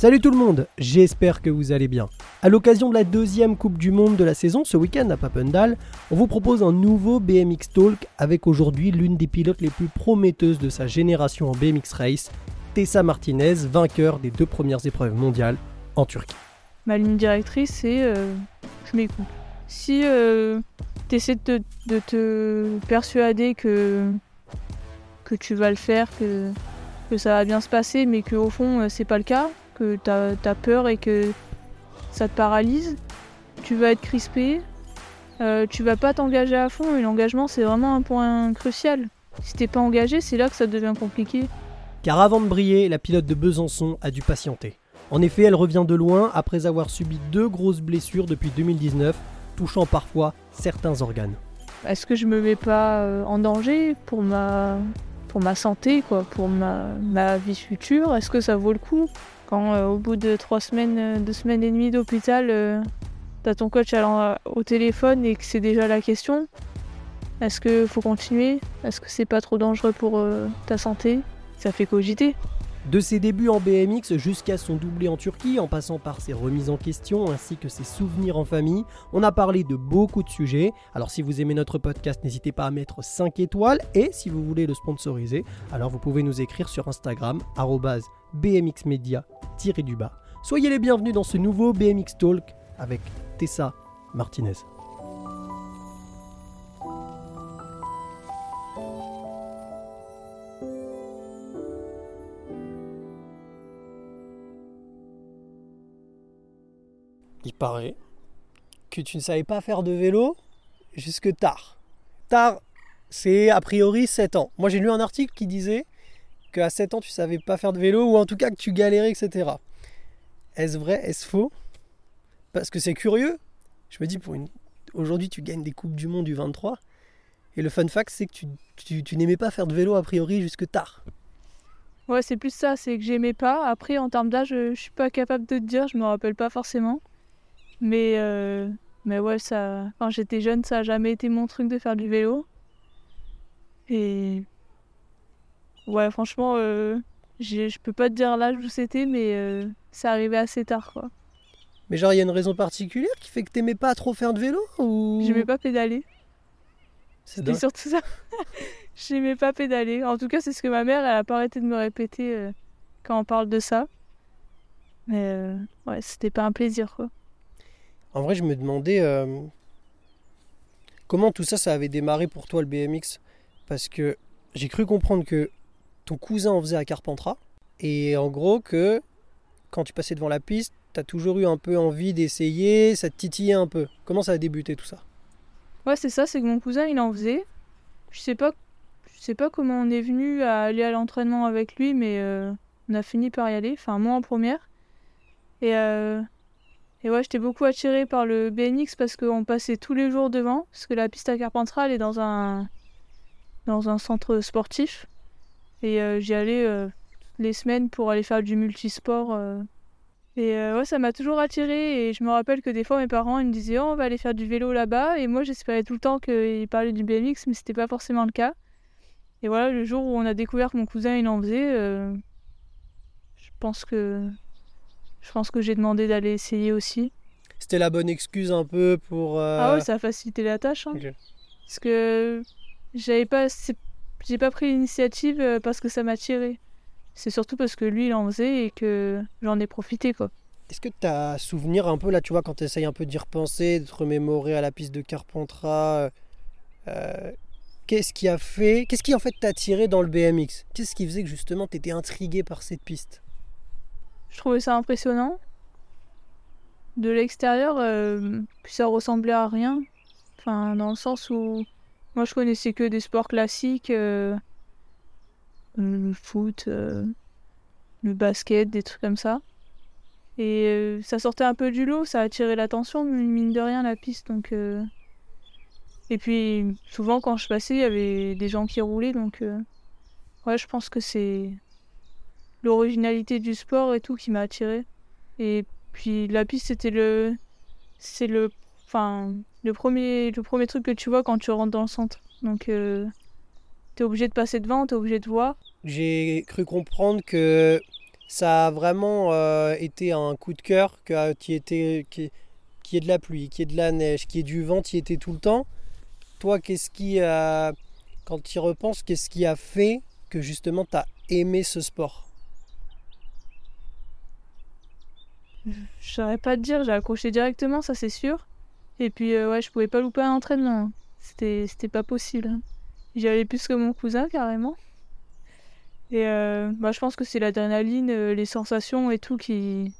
Salut tout le monde, j'espère que vous allez bien. À l'occasion de la deuxième Coupe du Monde de la saison, ce week-end à Papendal, on vous propose un nouveau BMX Talk avec aujourd'hui l'une des pilotes les plus prometteuses de sa génération en BMX Race, Tessa Martinez, vainqueur des deux premières épreuves mondiales en Turquie. Ma ligne directrice, c'est euh, je m'écoute. Si euh, tu essaies de, te persuader que, que tu vas le faire, que, que ça va bien se passer, mais qu'au fond, euh, c'est pas le cas, que tu as, peur et que ça te paralyse, tu vas être crispé, euh, tu vas pas t'engager à fond et l'engagement c'est vraiment un point crucial. Si t'es pas engagé, c'est là que ça devient compliqué. Car avant de briller, la pilote de Besançon a dû patienter. En effet, elle revient de loin après avoir subi deux grosses blessures depuis 2019, touchant parfois certains organes. Est-ce que je me mets pas euh, en danger pour ma, pour ma santé, quoi, pour ma, ma vie future? Est-ce que ça vaut le coup? Quand euh, au bout de trois semaines, euh, deux semaines et demie d'hôpital, euh, t'as ton coach allant au téléphone et que c'est déjà la question, est-ce qu'il faut continuer? Est-ce que c'est pas trop dangereux pour ta santé? Ça fait cogiter. De ses débuts en BMX jusqu'à son doublé en Turquie, en passant par ses remises en question ainsi que ses souvenirs en famille, on a parlé de beaucoup de sujets. Alors si vous aimez notre podcast, n'hésitez pas à mettre 5 étoiles et si vous voulez le sponsoriser, alors vous pouvez nous écrire sur Instagram bmxmedia du bas. Soyez les bienvenus dans ce nouveau BMX Talk avec Tessa Martinez. Il paraît que tu ne savais pas faire de vélo jusque tard. Tard, c'est a priori 7 ans. Moi j'ai lu un article qui disait qu'à 7 ans tu savais pas faire de vélo ou en tout cas que tu galérais, etc. Est-ce vrai? Est-ce faux? Parce que c'est curieux. Je me dis, pour une... aujourd'hui tu gagnes des Coupes du Monde du 23. Et le fun fact, c'est que tu, n'aimais pas faire de vélo a priori jusque tard. Ouais, c'est plus ça, c'est que j'aimais pas. Après, en termes d'âge, je suis pas capable de te dire, je me rappelle pas forcément. Mais, euh, mais ouais, ça, quand j'étais jeune, ça a jamais été mon truc de faire du vélo. Et Ouais, franchement, euh, je peux pas te dire l'âge où c'était, mais euh, c'est arrivé assez tard, quoi. Mais genre, il y a une raison particulière qui fait que t'aimais pas trop faire de vélo ou? J'aimais pas pédaler. C'était surtout ça. J'aimais pas pédaler. En tout cas, c'est ce que ma mère, elle a pas arrêté de me répéter euh, quand on parle de ça. Mais euh, ouais, c'était pas un plaisir, quoi. En vrai, je me demandais comment tout ça, ça avait démarré pour toi le BMX. Parce que j'ai cru comprendre que ton cousin en faisait à Carpentras. Et en gros, que quand tu passais devant la piste, tu as toujours eu un peu envie d'essayer, ça te titillait un peu. Comment ça a débuté tout ça? Ouais, c'est ça, c'est que mon cousin il en faisait. Je sais pas, je sais pas comment on est venu à aller à l'entraînement avec lui, mais euh, on a fini par y aller, enfin moi en première. Et, euh, et ouais, j'étais beaucoup attirée par le BNX parce qu'on passait tous les jours devant, parce que la piste à Carpentras elle est dans un, dans un centre sportif. Et euh, j'y allais euh, les semaines pour aller faire du multisport. Euh. Et ouais, ça m'a toujours attiré et je me rappelle que des fois mes parents ils me disaient oh, on va aller faire du vélo là-bas et moi j'espérais tout le temps qu'ils parlaient du BMX mais c'était pas forcément le cas. Et voilà, le jour où on a découvert que mon cousin il en faisait, je pense que je pense que j'ai demandé d'aller essayer aussi. C'était la bonne excuse un peu pour. Ah ouais, ça a facilité la tâche. Hein. Parce que j'avais pas j'ai pas pris l'initiative euh, parce que ça m'a tiré. C'est surtout parce que lui, il en faisait et que j'en ai profité, quoi. Est-ce que tu as souvenir un peu, là, tu vois, quand tu essayes un peu d'y repenser, de te remémorer à la piste de Carpentras, euh, qu'est-ce qui a fait, qu'est-ce qui en fait t'a tiré dans le BMX Qu'est-ce qui faisait que justement tu étais intrigué par cette piste? Je trouvais ça impressionnant. De l'extérieur, euh, ça ressemblait à rien. Enfin, dans le sens où moi, je connaissais que des sports classiques, euh, le foot, euh, le basket, des trucs comme ça. Et euh, ça sortait un peu du lot, ça a attiré l'attention, mine de rien, la piste. Donc, Et puis, souvent, quand je passais, il y avait des gens qui roulaient. Donc, ouais, je pense que c'est l'originalité du sport et tout qui m'a attiré. Et puis, la piste, c'était le. C'est le Enfin, le premier, le premier truc que tu vois quand tu rentres dans le centre. Donc, euh, tu es obligé de passer devant, tu es obligé de voir. J'ai cru comprendre que ça a vraiment euh, été un coup de cœur, que qui était qui, qui est de la pluie, qui est de la neige, qui est du vent, qui était tout le temps. Toi, qu'est-ce qui a, quand tu y repenses, qu'est-ce qui a fait que justement tu as aimé ce sport? Je saurais pas te dire, j'ai accroché directement, ça c'est sûr. Et puis euh, ouais, je pouvais pas louper un entraînement. C'était c'était pas possible. J'y allais plus que mon cousin carrément. Et euh, bah, je pense que c'est l'adrénaline, euh, les sensations et tout qui,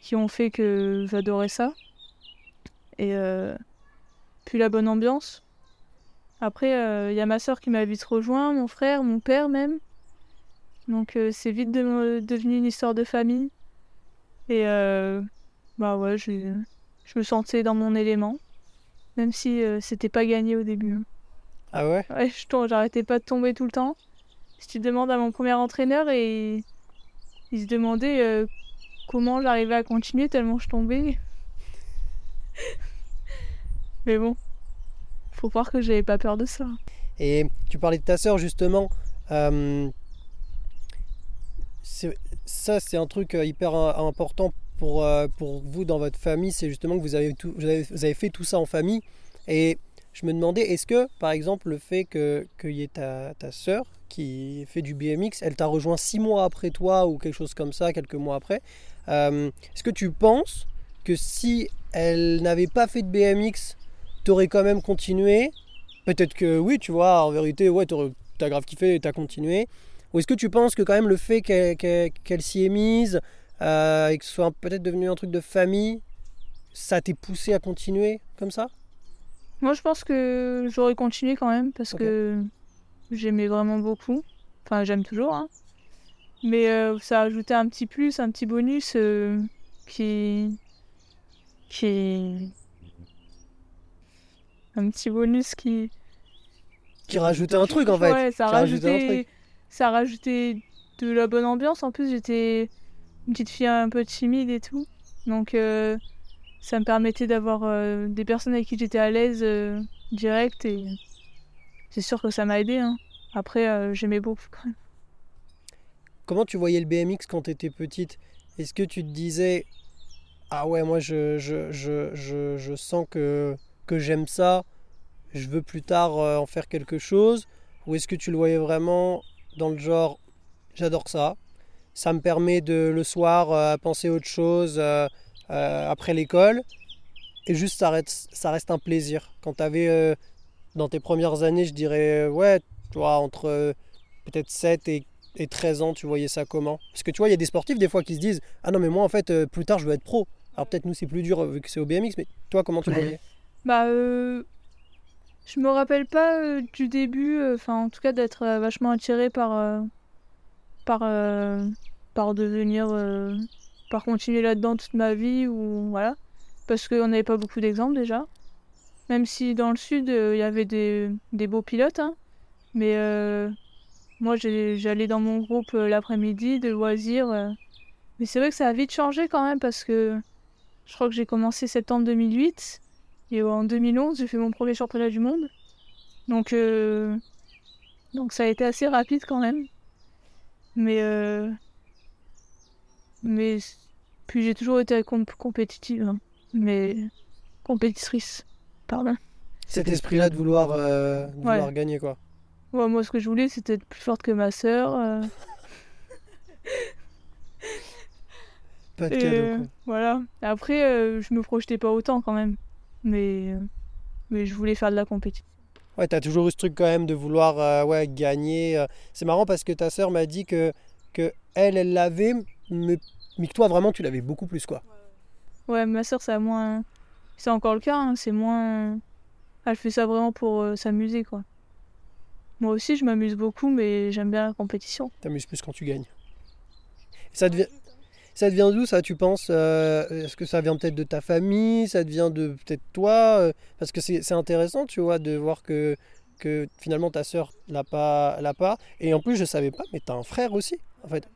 qui ont fait que j'adorais ça. Et euh, puis la bonne ambiance. Après, il y a ma soeur qui m'a vite rejoint, mon frère, mon père même. Donc c'est vite de- devenu une histoire de famille. Et bah ouais, j'ai- je me sentais dans mon élément. Même si euh, c'était pas gagné au début. Ah ouais? Ouais, je tombe- j'arrêtais pas de tomber tout le temps. Si tu demandes à mon premier entraîneur et il se demandait euh, comment j'arrivais à continuer tellement je tombais. Mais bon, faut croire que j'avais pas peur de ça. Et tu parlais de ta sœur justement. euh, ça, c'est un truc euh, hyper euh, important pour, euh, pour vous dans votre famille. C'est justement que vous avez, fait tout ça en famille. Et je me demandais, est-ce que, par exemple, le fait que- qu'il y ait ta, ta sœur qui fait du BMX, elle t'a rejoint six mois après toi ou quelque chose comme ça, quelques mois après, euh, est-ce que tu penses que si elle n'avait pas fait de BMX, t'aurais quand même continué? Peut-être que oui, tu vois, en vérité, ouais, t'as grave kiffé et t'as continué. Ou est-ce que tu penses que quand même le fait qu'elle s'y est mise euh, et que ce soit peut-être devenu un truc de famille, ça t'est poussé à continuer comme ça? Moi, je pense que j'aurais continué quand même parce que j'aimais vraiment beaucoup. Enfin, j'aime toujours. hein. Mais euh, ça a ajouté un petit plus, un petit bonus euh, qui. qui. Un petit bonus qui. Qui rajoutait un truc en fait. Ouais, ça a rajouté un rajouté. truc. Ça a rajouté de la bonne ambiance. En plus, j'étais une petite fille un peu timide et tout. Donc, euh, ça me permettait d'avoir euh, des personnes avec qui j'étais à l'aise euh, direct. Et c'est sûr que ça m'a aidé. hein. Après, j'aimais beaucoup quand même. Comment tu voyais le BMX quand tu étais petite? Est-ce que tu te disais Ah ouais, moi je, je, je, je, sens que, que j'aime ça, je veux plus tard en faire quelque chose Ou est-ce que tu le voyais vraiment dans le genre J'adore ça, ça me permet de le soir euh, penser autre chose euh, euh, après l'école et juste ça reste, ça reste un plaisir. Quand tu avais dans tes premières années, je dirais, ouais, tu vois, entre peut-être 7 et et 13 ans, tu voyais ça comment? Parce que tu vois, il y a des sportifs des fois qui se disent Ah non, mais moi en fait, euh, plus tard je veux être pro. Alors peut-être nous c'est plus dur vu que c'est au BMX, mais toi comment tu le voyais? Bah, euh, je me rappelle pas euh, du début, enfin, en tout cas, d'être vachement attirée par, par, par devenir, euh, par continuer là-dedans toute ma vie, ou voilà. Parce qu'on n'avait pas beaucoup d'exemples déjà. Même si dans le sud, euh, il y avait des, des beaux pilotes, hein. Mais euh, moi, j'allais dans mon groupe l'après-midi de loisirs. Mais c'est vrai que ça a vite changé quand même, parce que je crois que j'ai commencé septembre 2008. Et en 2011, j'ai fait mon premier championnat du monde. Donc, donc ça a été assez rapide quand même. Mais, mais puis j'ai toujours été comp- compétitive, hein. mais compétitrice, pardon. Cet esprit-là de vouloir, euh, de Ouais. vouloir gagner quoi. Ouais, moi, ce que je voulais, c'était être plus forte que ma sœur. euh, Pas de et, cadeau quoi. voilà. Après, euh, je me projetais pas autant quand même, mais mais je voulais faire de la compétition. Ouais, t'as toujours eu ce truc quand même de vouloir euh, ouais, gagner. C'est marrant parce que ta sœur m'a dit que, que elle, elle l'avait, mais, mais que toi vraiment tu l'avais beaucoup plus quoi. Ouais, ma sœur, ça a moins. C'est encore le cas, hein, c'est moins. Elle fait ça vraiment pour euh, s'amuser, quoi. Moi aussi, je m'amuse beaucoup, mais j'aime bien la compétition. T'amuses plus quand tu gagnes. Ça devient, ça devient d'où ça, tu penses euh, Est-ce que ça vient peut-être de ta famille Ça devient de peut-être toi euh, Parce que c'est c'est intéressant, tu vois, de voir que, que finalement ta sœur l'a pas, l'a pas. Et en plus, je savais pas, mais t'as un frère aussi, en fait.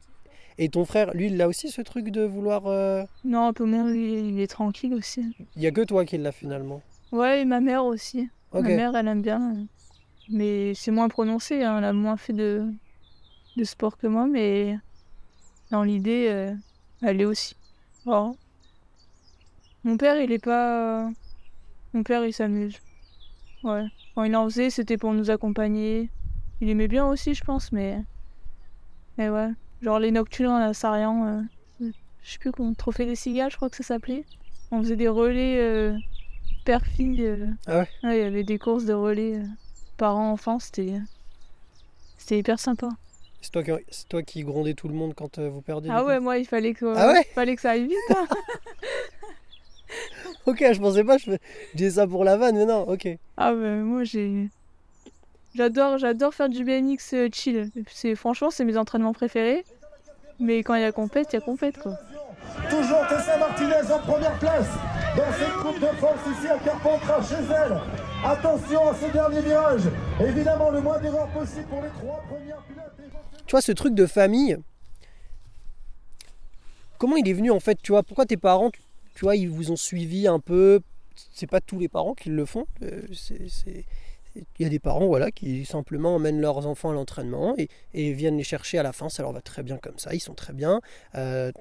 Et ton frère, lui, il a aussi ce truc de vouloir. euh, Non, un peu moins, il, il est tranquille aussi. Il y a que toi qui l'a finalement. Ouais, et ma mère aussi. Ma mère, elle aime bien. Mais c'est moins prononcé, hein, elle a moins fait de, de sport que moi, mais dans l'idée, euh, aller aussi. Voilà. Mon père, il est pas. Mon père, il s'amuse. Ouais. Quand il en faisait, c'était pour nous accompagner. Il aimait bien aussi, je pense, mais. Mais ouais. Genre les nocturnes à Sarian. Euh... Je sais plus comment. Trophée des cigales, je crois que ça s'appelait. On faisait des relais euh... père-fille. euh. Ah ouais Ouais, il y avait des courses de relais euh, parents-enfants. C'était. C'était hyper sympa. C'est toi, qui- c'est toi qui grondais tout le monde quand euh, vous perdiez Ah ouais, moi, il fallait que, Ah ouais il fallait que ça aille vite. hein. Ok, je pensais pas, je disais ça pour la vanne, mais non, ok. Ah bah moi j'ai j'adore j'adore faire du BMX euh, chill. C'est franchement c'est mes entraînements préférés. Mais quand il y a compète, il y a compète quoi. Toujours Tessa Martinez en première place dans cette Coupe de France ici à Carpentras chez elle. Attention à ce dernier virage. Évidemment, le moins d'erreurs possible pour les trois premières pilotes. Tu vois, ce truc de famille, comment il est venu en fait Tu vois, pourquoi tes parents, tu, tu vois, ils vous ont suivi un peu? C'est pas tous les parents qui le font. euh, c'est- c'est- Il y a des parents voilà, qui simplement emmènent leurs enfants à l'entraînement et, viennent les chercher à la fin. Ça leur va très bien comme ça, ils sont très bien. Euh,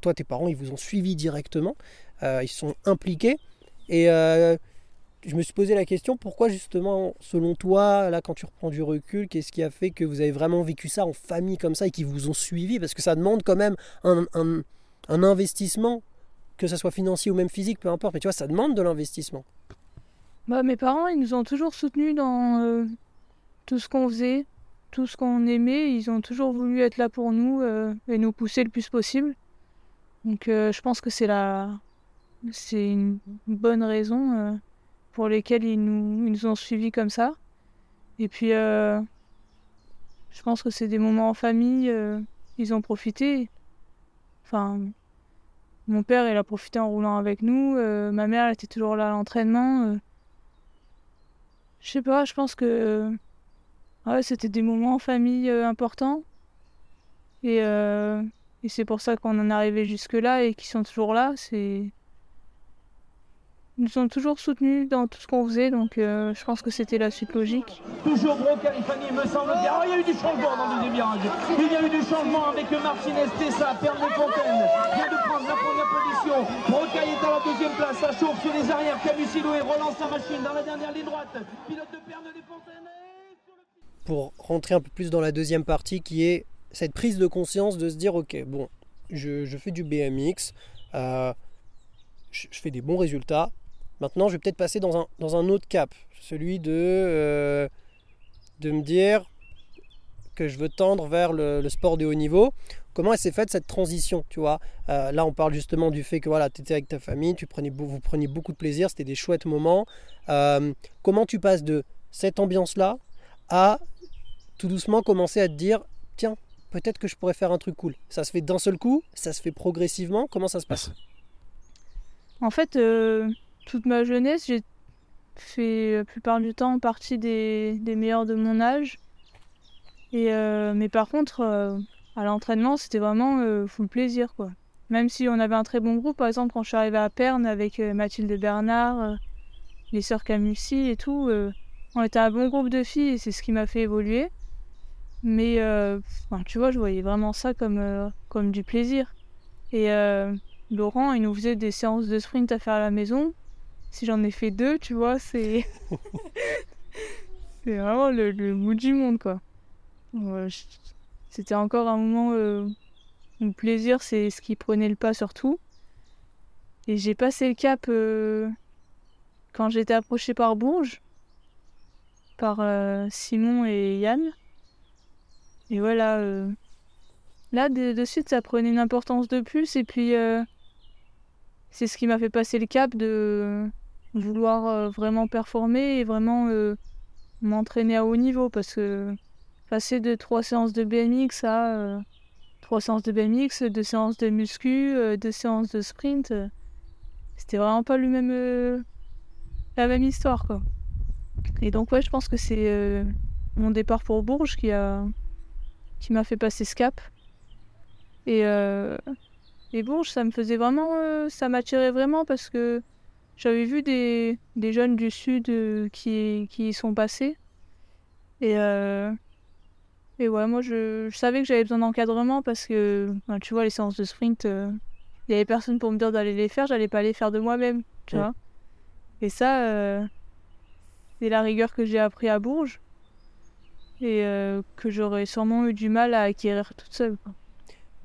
toi, tes parents, ils vous ont suivi directement, euh, ils sont impliqués. Et euh, je me suis posé la question, pourquoi justement, selon toi, là, quand tu reprends du recul, qu'est-ce qui a fait que vous avez vraiment vécu ça en famille comme ça et qu'ils vous ont suivi? Parce que ça demande quand même un, un- un investissement, que ce soit financier ou même physique, peu importe. Mais tu vois, ça demande de l'investissement. Bah mes parents ils nous ont toujours soutenus dans euh, tout ce qu'on faisait, tout ce qu'on aimait. Ils ont toujours voulu être là pour nous euh, et nous pousser le plus possible. Donc euh, je pense que c'est la c'est une bonne raison pour lesquelles ils nous, ils nous ont suivis comme ça. Et puis je pense que c'est des moments en famille, ils ont profité. Enfin, mon père, il a profité en roulant avec nous. ma mère, elle était toujours là à l'entraînement. Je sais pas, je pense que euh, ouais, c'était des moments en famille euh, importants. Et, euh, et c'est pour ça qu'on en est arrivé jusque-là et qu'ils sont toujours là. C'est... Ils nous ont toujours soutenus dans tout ce qu'on faisait, donc euh, je pense que c'était la suite logique. Toujours Bro Califani, me semble bien. Oh, il y a eu du changement dans le deuxième virage. Il y a eu du changement avec Martinez Tessa, Perne Fontaine. Vient de prendre la première position. Brocaille est à la deuxième place. Ça chauffe sur les arrières. Camusillo et relance sa machine dans la dernière ligne droite. Pilote de Fontaines. et le- Pour rentrer un peu plus dans la deuxième partie, qui est cette prise de conscience de se dire, ok, bon, je, je fais du BMX, euh, je, je fais des bons résultats. Maintenant, je vais peut-être passer dans un, dans un autre cap, celui de, euh, de me dire que je veux tendre vers le, sport de haut niveau. Comment elle s'est faite cette transition, tu vois? Euh, Là, on parle justement du fait que voilà, tu étais avec ta famille, tu prenais, vous preniez beaucoup de plaisir, c'était des chouettes moments. Euh, comment tu passes de cette ambiance-là à tout doucement commencer à te dire tiens, peut-être que je pourrais faire un truc cool? Ça se fait d'un seul coup, ça se fait progressivement? Comment ça se passe? En fait, toute ma jeunesse, j'ai fait la plupart du temps partie des, meilleurs de mon âge. Et, euh, mais par contre, euh, à l'entraînement, c'était vraiment euh, full plaisir. Quoi. Même si on avait un très bon groupe, par exemple, quand je suis arrivée à Perne avec euh, Mathilde Bernard, les sœurs Camusi et tout, on était un bon groupe de filles et c'est ce qui m'a fait évoluer. Mais enfin, tu vois, je voyais vraiment ça comme, comme du plaisir. Et Laurent, il nous faisait des séances de sprint à faire à la maison. Si j'en ai fait deux, tu vois, c'est. c'est vraiment le, le bout du monde, quoi. Ouais, je- C'était encore un moment euh, où le plaisir, c'est ce qui prenait le pas sur tout. Et j'ai passé le cap euh, quand j'étais approchée par Bourges, par euh, Simon et Yann. Et voilà. euh, Là, de, de suite, ça prenait une importance de plus. Et puis, euh, c'est ce qui m'a fait passer le cap de vouloir euh, vraiment performer et vraiment euh, m'entraîner à haut niveau. Parce que passer de trois séances de BMX à euh, trois séances de BMX, deux séances de muscu, deux séances de sprint, c'était vraiment pas le même, la même histoire. Quoi. Et donc, ouais, je pense que c'est mon départ pour Bourges qui a qui m'a fait passer ce cap. Et, et Bourges, ça me faisait vraiment. ça m'attirait vraiment parce que j'avais vu des, des jeunes du Sud euh, qui, qui y sont passés. Et, euh, Et ouais, moi, je, je savais que j'avais besoin d'encadrement parce que, ben, tu vois, les séances de sprint, euh, il y avait personne pour me dire d'aller les faire, j'allais pas les faire de moi-même, tu Ouais. vois. Et ça, euh, c'est la rigueur que j'ai appris à Bourges et euh, que j'aurais sûrement eu du mal à acquérir toute seule. quoi.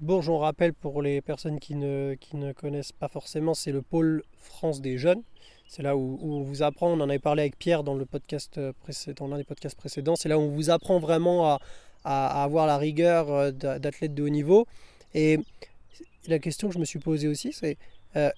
Bourges, on rappelle pour les personnes qui ne, connaissent pas forcément, c'est le pôle France des jeunes. C'est là où, on vous apprend, on en avait parlé avec Pierre dans le podcast euh, précédent, l'un des podcasts précédents, c'est là où on vous apprend vraiment à, avoir la rigueur euh, d'a- d'athlète de haut niveau. Et la question que je me suis posée aussi, c'est euh,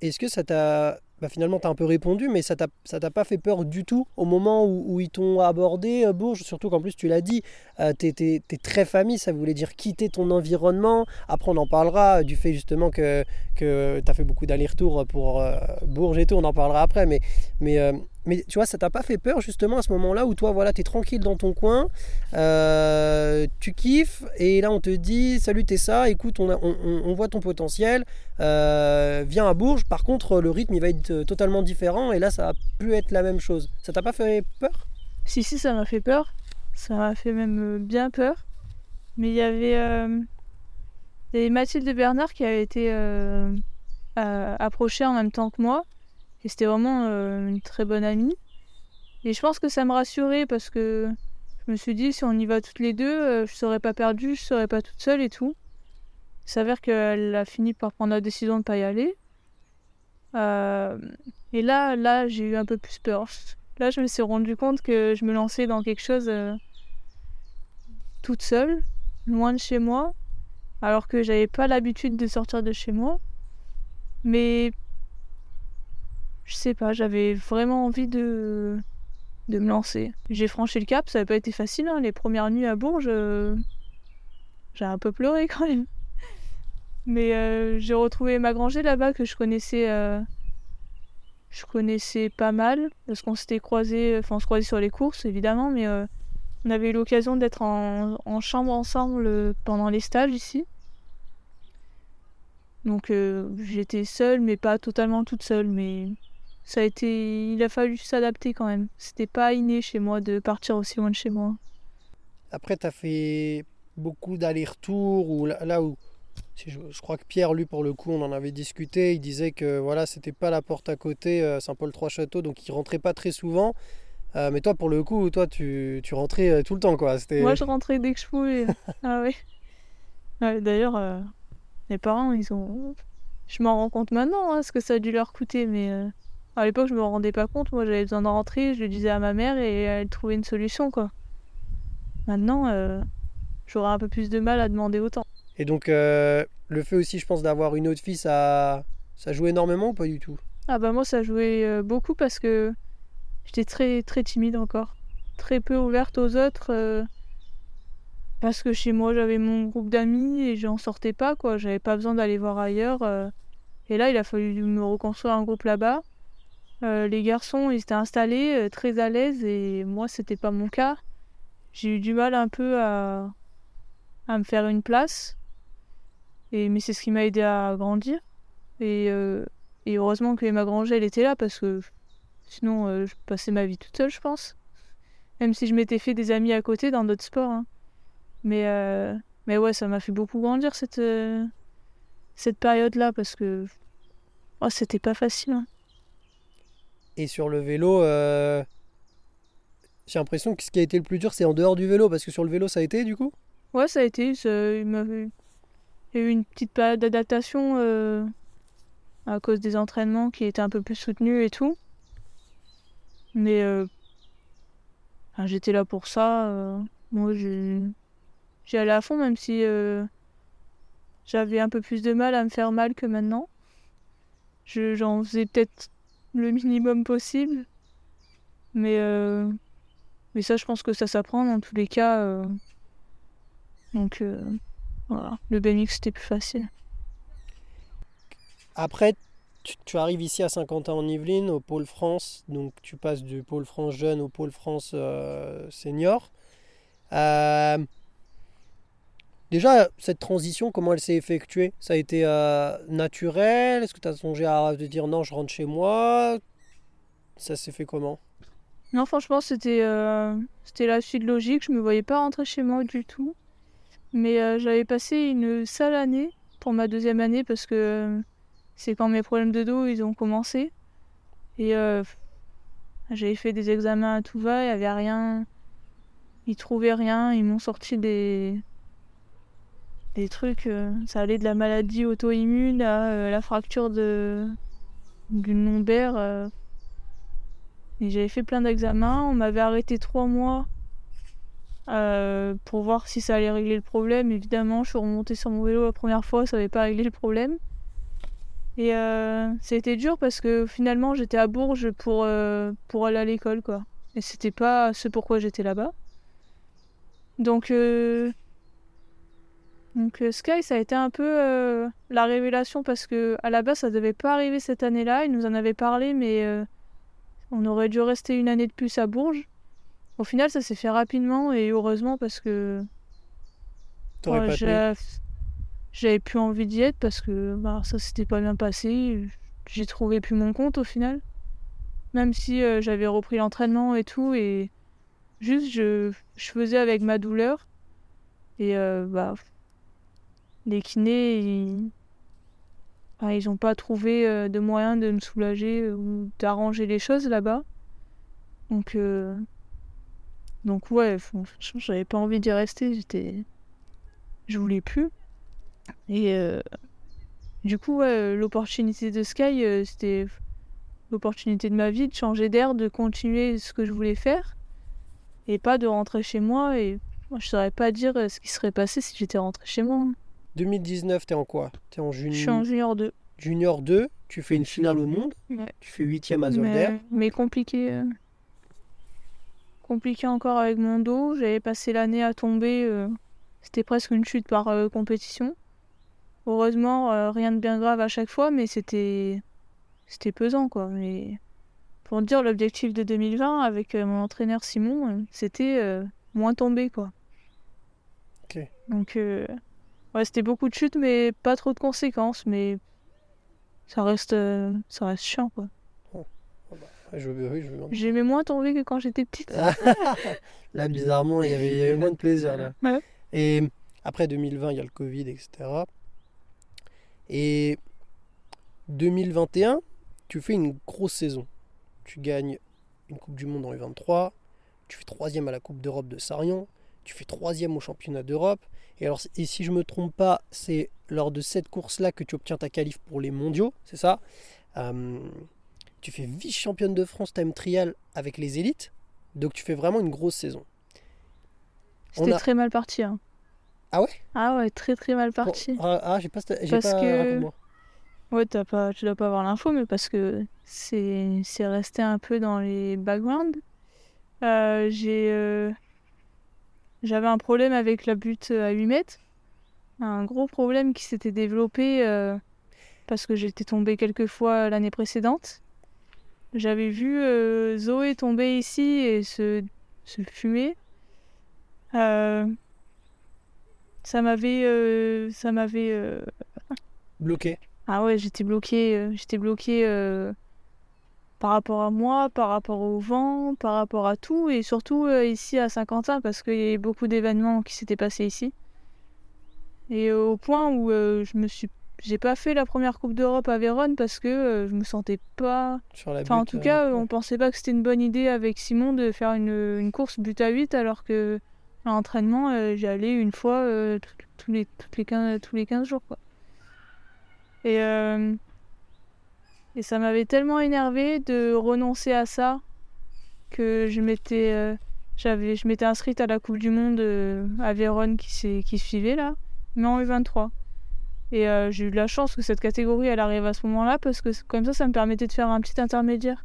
est-ce que ça t'a. Bah, finalement, tu un peu répondu, mais ça t'a pas fait peur du tout au moment où, ils t'ont abordé, euh, Bourges? Surtout qu'en plus, tu l'as dit, euh, t'es très famille, ça voulait dire quitter ton environnement. Après, on en parlera euh, du fait justement que, que tu fait beaucoup d'allers-retours pour euh, Bourges et tout, on en parlera après. Mais, mais tu vois, ça t'a pas fait peur justement à ce moment-là où toi, voilà, tu es tranquille dans ton coin, euh, tu kiffes, et là, on te dit Salut, t'es ça, écoute, on, a- voit ton potentiel, euh, viens à Bourges. Par contre, le rythme, il va être euh, totalement différent, et là, ça va plus être la même chose. Ça t'a pas fait peur? Si, si, ça m'a fait peur. Ça m'a fait même bien peur. Mais il y avait, euh, Mathilde Bernard qui avait été approchée en même temps que moi. Et c'était vraiment euh, une très bonne amie. Et je pense que ça me rassurait parce que je me suis dit, si on y va toutes les deux, euh, je serais pas perdue, je serais pas toute seule et tout. Il s'avère qu'elle a fini par prendre la décision de pas y aller. Euh, et là, là, j'ai eu un peu plus peur. Là, je me suis rendu compte que je me lançais dans quelque chose toute seule, loin de chez moi, alors que j'avais pas l'habitude de sortir de chez moi. Mais je sais pas, j'avais vraiment envie de de me lancer. J'ai franchi le cap, ça n'a pas été facile. hein. Les premières nuits à Bourges, euh, j'ai un peu pleuré quand même. Mais euh, j'ai retrouvé ma Granger là-bas que je connaissais. euh, je connaissais pas mal parce qu'on s'était croisés, enfin on se croisait sur les courses évidemment, mais on avait eu l'occasion d'être en, en chambre ensemble pendant les stages ici. Donc j'étais seule, mais pas totalement toute seule, mais ça a été, il a fallu s'adapter quand même. C'était pas inné chez moi de partir aussi loin de chez moi. Après, tu as fait beaucoup d'allers-retours, ou là, là où, je, je crois que Pierre, lui, pour le coup, on en avait discuté, il disait que voilà, c'était pas la porte à côté, euh, Saint-Paul-Trois-Châteaux, donc il rentrait pas très souvent. Euh, mais toi, pour le coup, toi, tu, tu rentrais euh, tout le temps, quoi. Moi je rentrais dès que je pouvais. ah ouais. Ouais, D'ailleurs, mes parents, ils ont. Je m'en rends compte maintenant, hein, ce que ça a dû leur coûter, mais à l'époque, je me rendais pas compte. Moi, j'avais besoin de rentrer, je le disais à ma mère et elle trouvait une solution, quoi. Maintenant, euh, j'aurais un peu plus de mal à demander autant. Et donc, euh, le fait aussi, je pense, d'avoir une autre fille, ça, ça joue énormément ou pas du tout? Ah bah moi, ça jouait euh, beaucoup parce que j'étais très très timide encore, très peu ouverte aux autres. euh, parce que chez moi, j'avais mon groupe d'amis et j'en sortais pas, quoi. J'avais pas besoin d'aller voir ailleurs. euh. Et là, il a fallu me reconstruire un groupe là-bas. Euh, les garçons, ils étaient installés, euh, très à l'aise, et moi, c'était pas mon cas. J'ai eu du mal un peu à, à me faire une place. Et, mais c'est ce qui m'a aidé à grandir. Et, euh, et heureusement que Emma Granger, elle était là, parce que sinon, je passais ma vie toute seule, je pense. Même si je m'étais fait des amis à côté dans d'autres sports. hein. Mais, mais ouais, ça m'a fait beaucoup grandir cette, cette période-là, parce que oh, c'était pas facile. hein. Et sur le vélo, euh, j'ai l'impression que ce qui a été le plus dur, c'est en dehors du vélo, parce que sur le vélo, ça a été du coup? Ouais, ça a été. il y a eu une petite période d'adaptation euh, à cause des entraînements qui étaient un peu plus soutenus et tout. Mais euh, j'étais là pour ça. moi, j'ai allais à fond, même si j'avais un peu plus de mal à me faire mal que maintenant. Je- J'en faisais peut-être le minimum possible. Mais, euh, mais ça, je pense que ça s'apprend dans tous les cas. euh, donc euh, voilà, le BMX c'était plus facile. Après, tu, tu arrives ici à Saint-Quentin-en-Yvelines, au pôle France, donc tu passes du pôle France jeune au pôle France senior. Déjà, cette transition, comment elle s'est effectuée? Ça a été euh, naturel? Est-ce que tu as songé à te dire non, je rentre chez moi? Ça s'est fait comment? Non, franchement, c'était euh, c'était la suite logique. Je me voyais pas rentrer chez moi du tout. Mais euh, j'avais passé une sale année pour ma deuxième année parce que c'est quand mes problèmes de dos ils ont commencé. Et j'avais fait des examens à tout va, il n'y avait rien. Ils trouvaient rien, ils m'ont sorti des des trucs. euh, ça allait de la maladie auto-immune à euh, la fracture de d'une lombaire. euh. Et j'avais fait plein d'examens. On m'avait arrêté trois mois pour voir si ça allait régler le problème. Évidemment, je suis remontée sur mon vélo la première fois, ça n'avait pas réglé le problème. Et c'était dur parce que finalement, j'étais à Bourges pour, pour aller à l'école, quoi. Et c'était pas ce pourquoi j'étais là-bas. Donc, donc euh, Sky, ça a été un peu euh, la révélation parce que à la base, ça devait pas arriver cette année-là. Ils nous en avaient parlé, mais euh, on aurait dû rester une année de plus à Bourges. Au final, ça s'est fait rapidement et heureusement parce que ouais, j'avais plus envie d'y être parce que bah, ça s'était pas bien passé. J'ai trouvé plus mon compte au final. Même si j'avais repris l'entraînement et tout et juste je, je faisais avec ma douleur. Et bah, les kinés, ils, bah, ils ont pas trouvé euh, de moyen de me soulager euh, ou d'arranger les choses là-bas. Donc, euh, donc ouais, j'avais pas envie d'y rester. J'étais, je voulais plus. Et du coup, l'opportunité de Sky, c'était l'opportunité de ma vie de changer d'air, de continuer ce que je voulais faire et pas de rentrer chez moi. Et moi, je saurais pas dire ce qui serait passé si j'étais rentrée chez moi. 2019, t'es en quoi? T'es en, Je juni- suis en junior 2. junior 2, tu fais une finale au monde, Ouais. tu fais huitième à Zolder. Mais, mais compliqué. euh, Compliqué encore avec mon dos. J'avais passé l'année à tomber. euh, C'était presque une chute par euh, compétition. Heureusement, euh, rien de bien grave à chaque fois, mais c'était c'était pesant quoi. Mais pour dire l'objectif de 2020 avec euh, mon entraîneur Simon, euh, c'était euh, moins tomber quoi. Ok. Donc euh, ouais, c'était beaucoup de chutes, mais pas trop de conséquences. Mais ça reste euh, ça reste chiant quoi. Ouais, je, oui, je veux bien. J'aimais moins tomber que quand j'étais petite. Là, bizarrement, il y avait, il y avait moins de plaisir. Là. Ouais. Et après 2020, il y a le Covid, etc. Et 2021, tu fais une grosse saison. Tu gagnes une Coupe du Monde en U23, tu fais troisième à la Coupe d'Europe de Sarion, tu fais troisième au championnat d'Europe. Et alors, et si je me trompe pas, c'est lors de cette course-là que tu obtiens ta qualif pour les mondiaux, c'est ça? Euh, Tu fais vice-championne de France time trial avec les élites, donc tu fais vraiment une grosse saison. C'était a- très mal parti. hein. Ah ouais? Ah ouais, très très mal Bon, parti. ah, ah, j'ai pas, Parce pas que-. Ouais, t'as pas, tu dois pas avoir l'info, mais parce que c'est c'est resté un peu dans les backgrounds. Euh, j'ai euh, j'avais un problème avec la butte à 8 mètres. Un gros problème qui s'était développé euh, parce que j'étais tombée quelques fois l'année précédente. J'avais vu euh, Zoé tomber ici et se, se fumer. Euh, ça m'avait ça m'avait Bloqué. ah ouais, j'étais bloquée, j'étais bloquée par rapport à moi, par rapport au vent, par rapport à tout, et surtout euh, ici à Saint-Quentin, parce qu'il y a eu beaucoup d'événements qui s'étaient passés ici. Et euh, au point où euh, je me suis, j'ai pas fait la première Coupe d'Europe à Vérone parce que je me sentais pas. Sur la Enfin, en tout cas, ouais. on pensait pas que c'était une bonne idée avec Simon de faire une, une course but à 8 alors que à l'entraînement, j'y allais une fois tous- les, toutes les 15, tous les 15 jours. Quoi. Et, et ça m'avait tellement énervé de renoncer à ça que je m'étais euh, j'avais je m'étais inscrite à la Coupe du Monde euh, à Vérone qui, qui suivait là, mais en U23. Et euh, j'ai eu de la chance que cette catégorie elle arrive à ce moment-là parce que comme ça ça me permettait de faire un petit intermédiaire.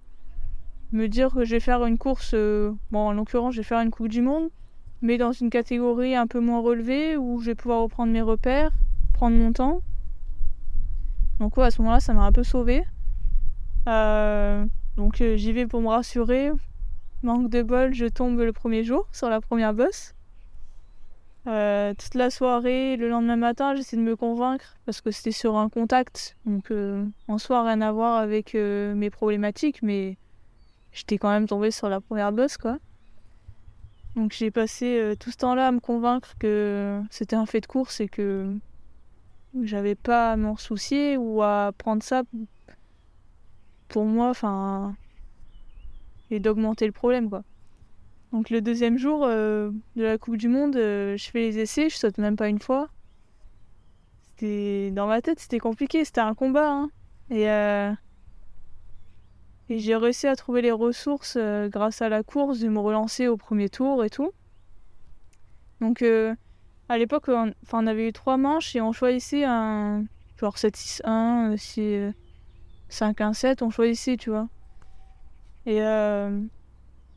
Me dire que je vais faire une course, bon en l'occurrence je vais faire une Coupe du Monde, mais dans une catégorie un peu moins relevée où je vais pouvoir reprendre mes repères, prendre mon temps. Donc ouais, à ce moment-là, ça m'a un peu sauvée. Euh, donc euh, j'y vais pour me rassurer. Manque de bol, je tombe le premier jour sur la première bosse. Euh, toute la soirée, le lendemain matin, j'essaie de me convaincre parce que c'était sur un contact. Donc en soi, rien à voir avec mes problématiques, mais j'étais quand même tombée sur la première bosse, quoi. Donc j'ai passé tout ce temps-là à me convaincre que c'était un fait de course et que j'avais pas à m'en soucier ou à prendre ça pour moi, enfin, et d'augmenter le problème, quoi. Donc le deuxième jour euh, de la Coupe du Monde, euh, je fais les essais, je saute même pas une fois. C'était dans ma tête, c'était compliqué, c'était un combat, hein. Et et j'ai réussi à trouver les ressources euh, grâce à la course, de me relancer au premier tour et tout. Donc euh, à l'époque, on, on, avait eu trois manches et on choisissait un genre 7-6-1, 5-1-7, on choisissait, tu vois. Et, euh,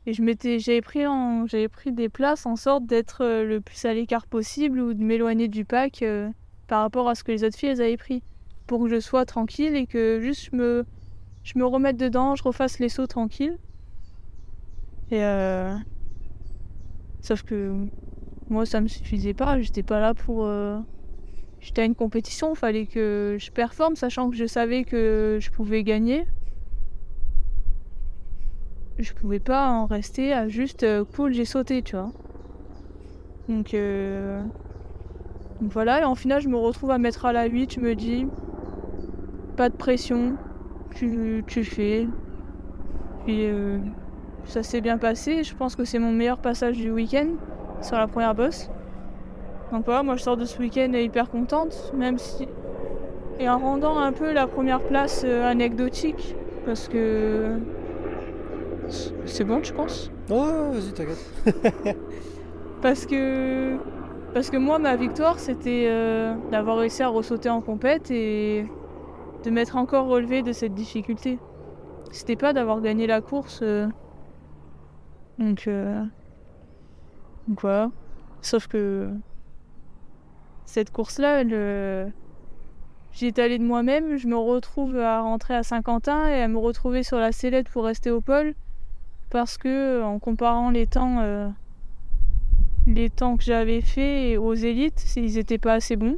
et je m'étais, j'avais pris, j'avais pris des places en sorte d'être le plus à l'écart possible ou de m'éloigner du pack par rapport à ce que les autres filles elles avaient pris. Pour que je sois tranquille et que juste je me je me remette dedans, je refasse les sauts tranquille. Et euh... Sauf que moi, ça me suffisait pas. J'étais pas là pour. Euh... J'étais à une compétition, il fallait que je performe, sachant que je savais que je pouvais gagner. Je pouvais pas en rester à juste euh, cool, j'ai sauté, tu vois. Donc, euh... Donc voilà, et en final, je me retrouve à mettre à la 8, je me dis, pas de pression, tu, tu fais. Puis euh, ça s'est bien passé. Je pense que c'est mon meilleur passage du week-end sur la première bosse. Donc voilà, moi je sors de ce week-end hyper contente, même si. Et en rendant un peu la première place euh, anecdotique, parce que. C'est bon, je pense Oh, vas-y, t'inquiète. parce que. Parce que moi, ma victoire, c'était euh, d'avoir réussi à ressauter en compète et de m'être encore relevé de cette difficulté. C'était pas d'avoir gagné la course. Euh. Donc, euh... Donc voilà. Sauf que cette course-là, euh, j'y étais allée de moi-même. Je me retrouve à rentrer à Saint-Quentin et à me retrouver sur la sellette pour rester au pôle. Parce que en comparant les temps, euh, les temps que j'avais fait aux élites, ils étaient pas assez bons.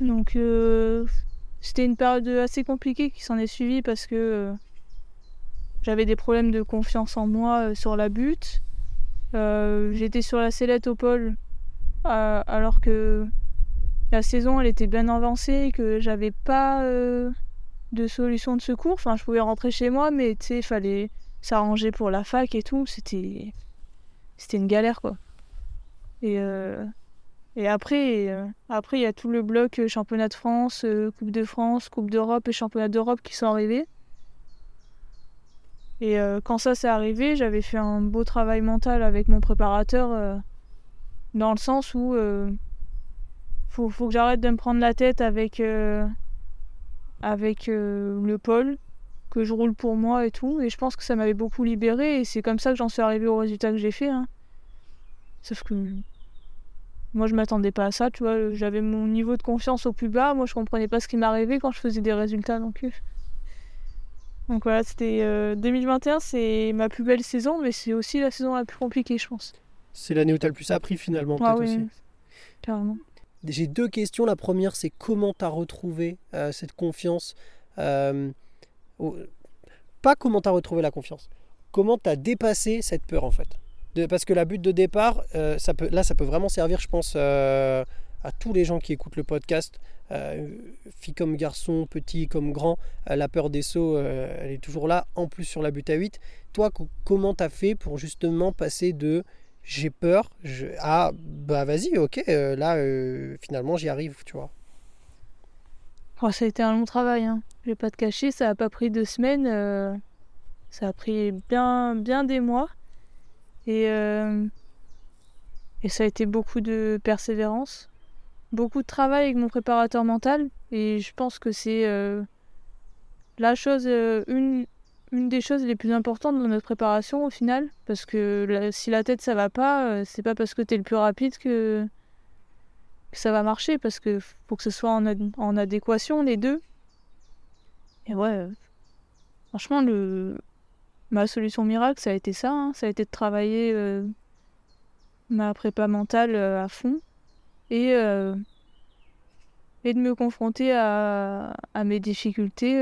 Donc euh, c'était une période assez compliquée qui s'en est suivie parce que euh, j'avais des problèmes de confiance en moi euh, sur la butte. J'étais sur la sellette au pôle alors que la saison elle était bien avancée, que j'avais pas de solution de secours. Enfin, je pouvais rentrer chez moi, mais tu il fallait s'arranger pour la fac et tout. C'était c'était une galère quoi. Et et après, euh, après il y a tout le bloc euh, championnat de France, euh, Coupe de France, Coupe d'Europe et championnat d'Europe qui sont arrivés. Et quand ça s'est arrivé, j'avais fait un beau travail mental avec mon préparateur, dans le sens où faut, faut que j'arrête de me prendre la tête avec, avec le pôle, que je roule pour moi et tout. Et je pense que ça m'avait beaucoup libéré et c'est comme ça que j'en suis arrivé au résultat que j'ai fait. Hein. Sauf que moi, je m'attendais pas à ça, tu vois. J'avais mon niveau de confiance au plus bas. Moi, je comprenais pas ce qui m'arrivait quand je faisais des résultats non plus. Donc voilà, c'était 2021, euh, c'est ma plus belle saison, mais c'est aussi la saison la plus compliquée, je pense. C'est l'année où tu as le plus appris finalement, ah, peut-être oui, aussi. Carrément. J'ai deux questions. La première, c'est comment tu as retrouvé euh, cette confiance euh, Pas comment tu as retrouvé la confiance. Comment tu as dépassé cette peur en fait parce que la butte de départ, euh, ça peut, là, ça peut vraiment servir, je pense, à tous les gens qui écoutent le podcast, filles comme garçons, petits comme grands. la peur des sauts, elle est toujours là, en plus sur la butte à 8. Toi, comment tu as fait pour justement passer de j'ai peur à bah vas-y, ok, là, finalement, j'y arrive, tu vois oh, Ça a été un long travail, hein. je vais pas te cacher, ça a pas pris deux semaines, ça a pris bien, bien des mois. Et, euh, et ça a été beaucoup de persévérance, beaucoup de travail avec mon préparateur mental. Et je pense que c'est euh, la chose, euh, une, une des choses les plus importantes dans notre préparation au final. Parce que si la tête ça va pas, c'est pas parce que tu es le plus rapide que, que ça va marcher. Parce que faut que ce soit en, en adéquation les deux. Et ouais, franchement, le, ma solution miracle, ça a été ça. Hein. Ça a été de travailler euh, ma prépa mentale euh, à fond et, euh, et de me confronter à mes difficultés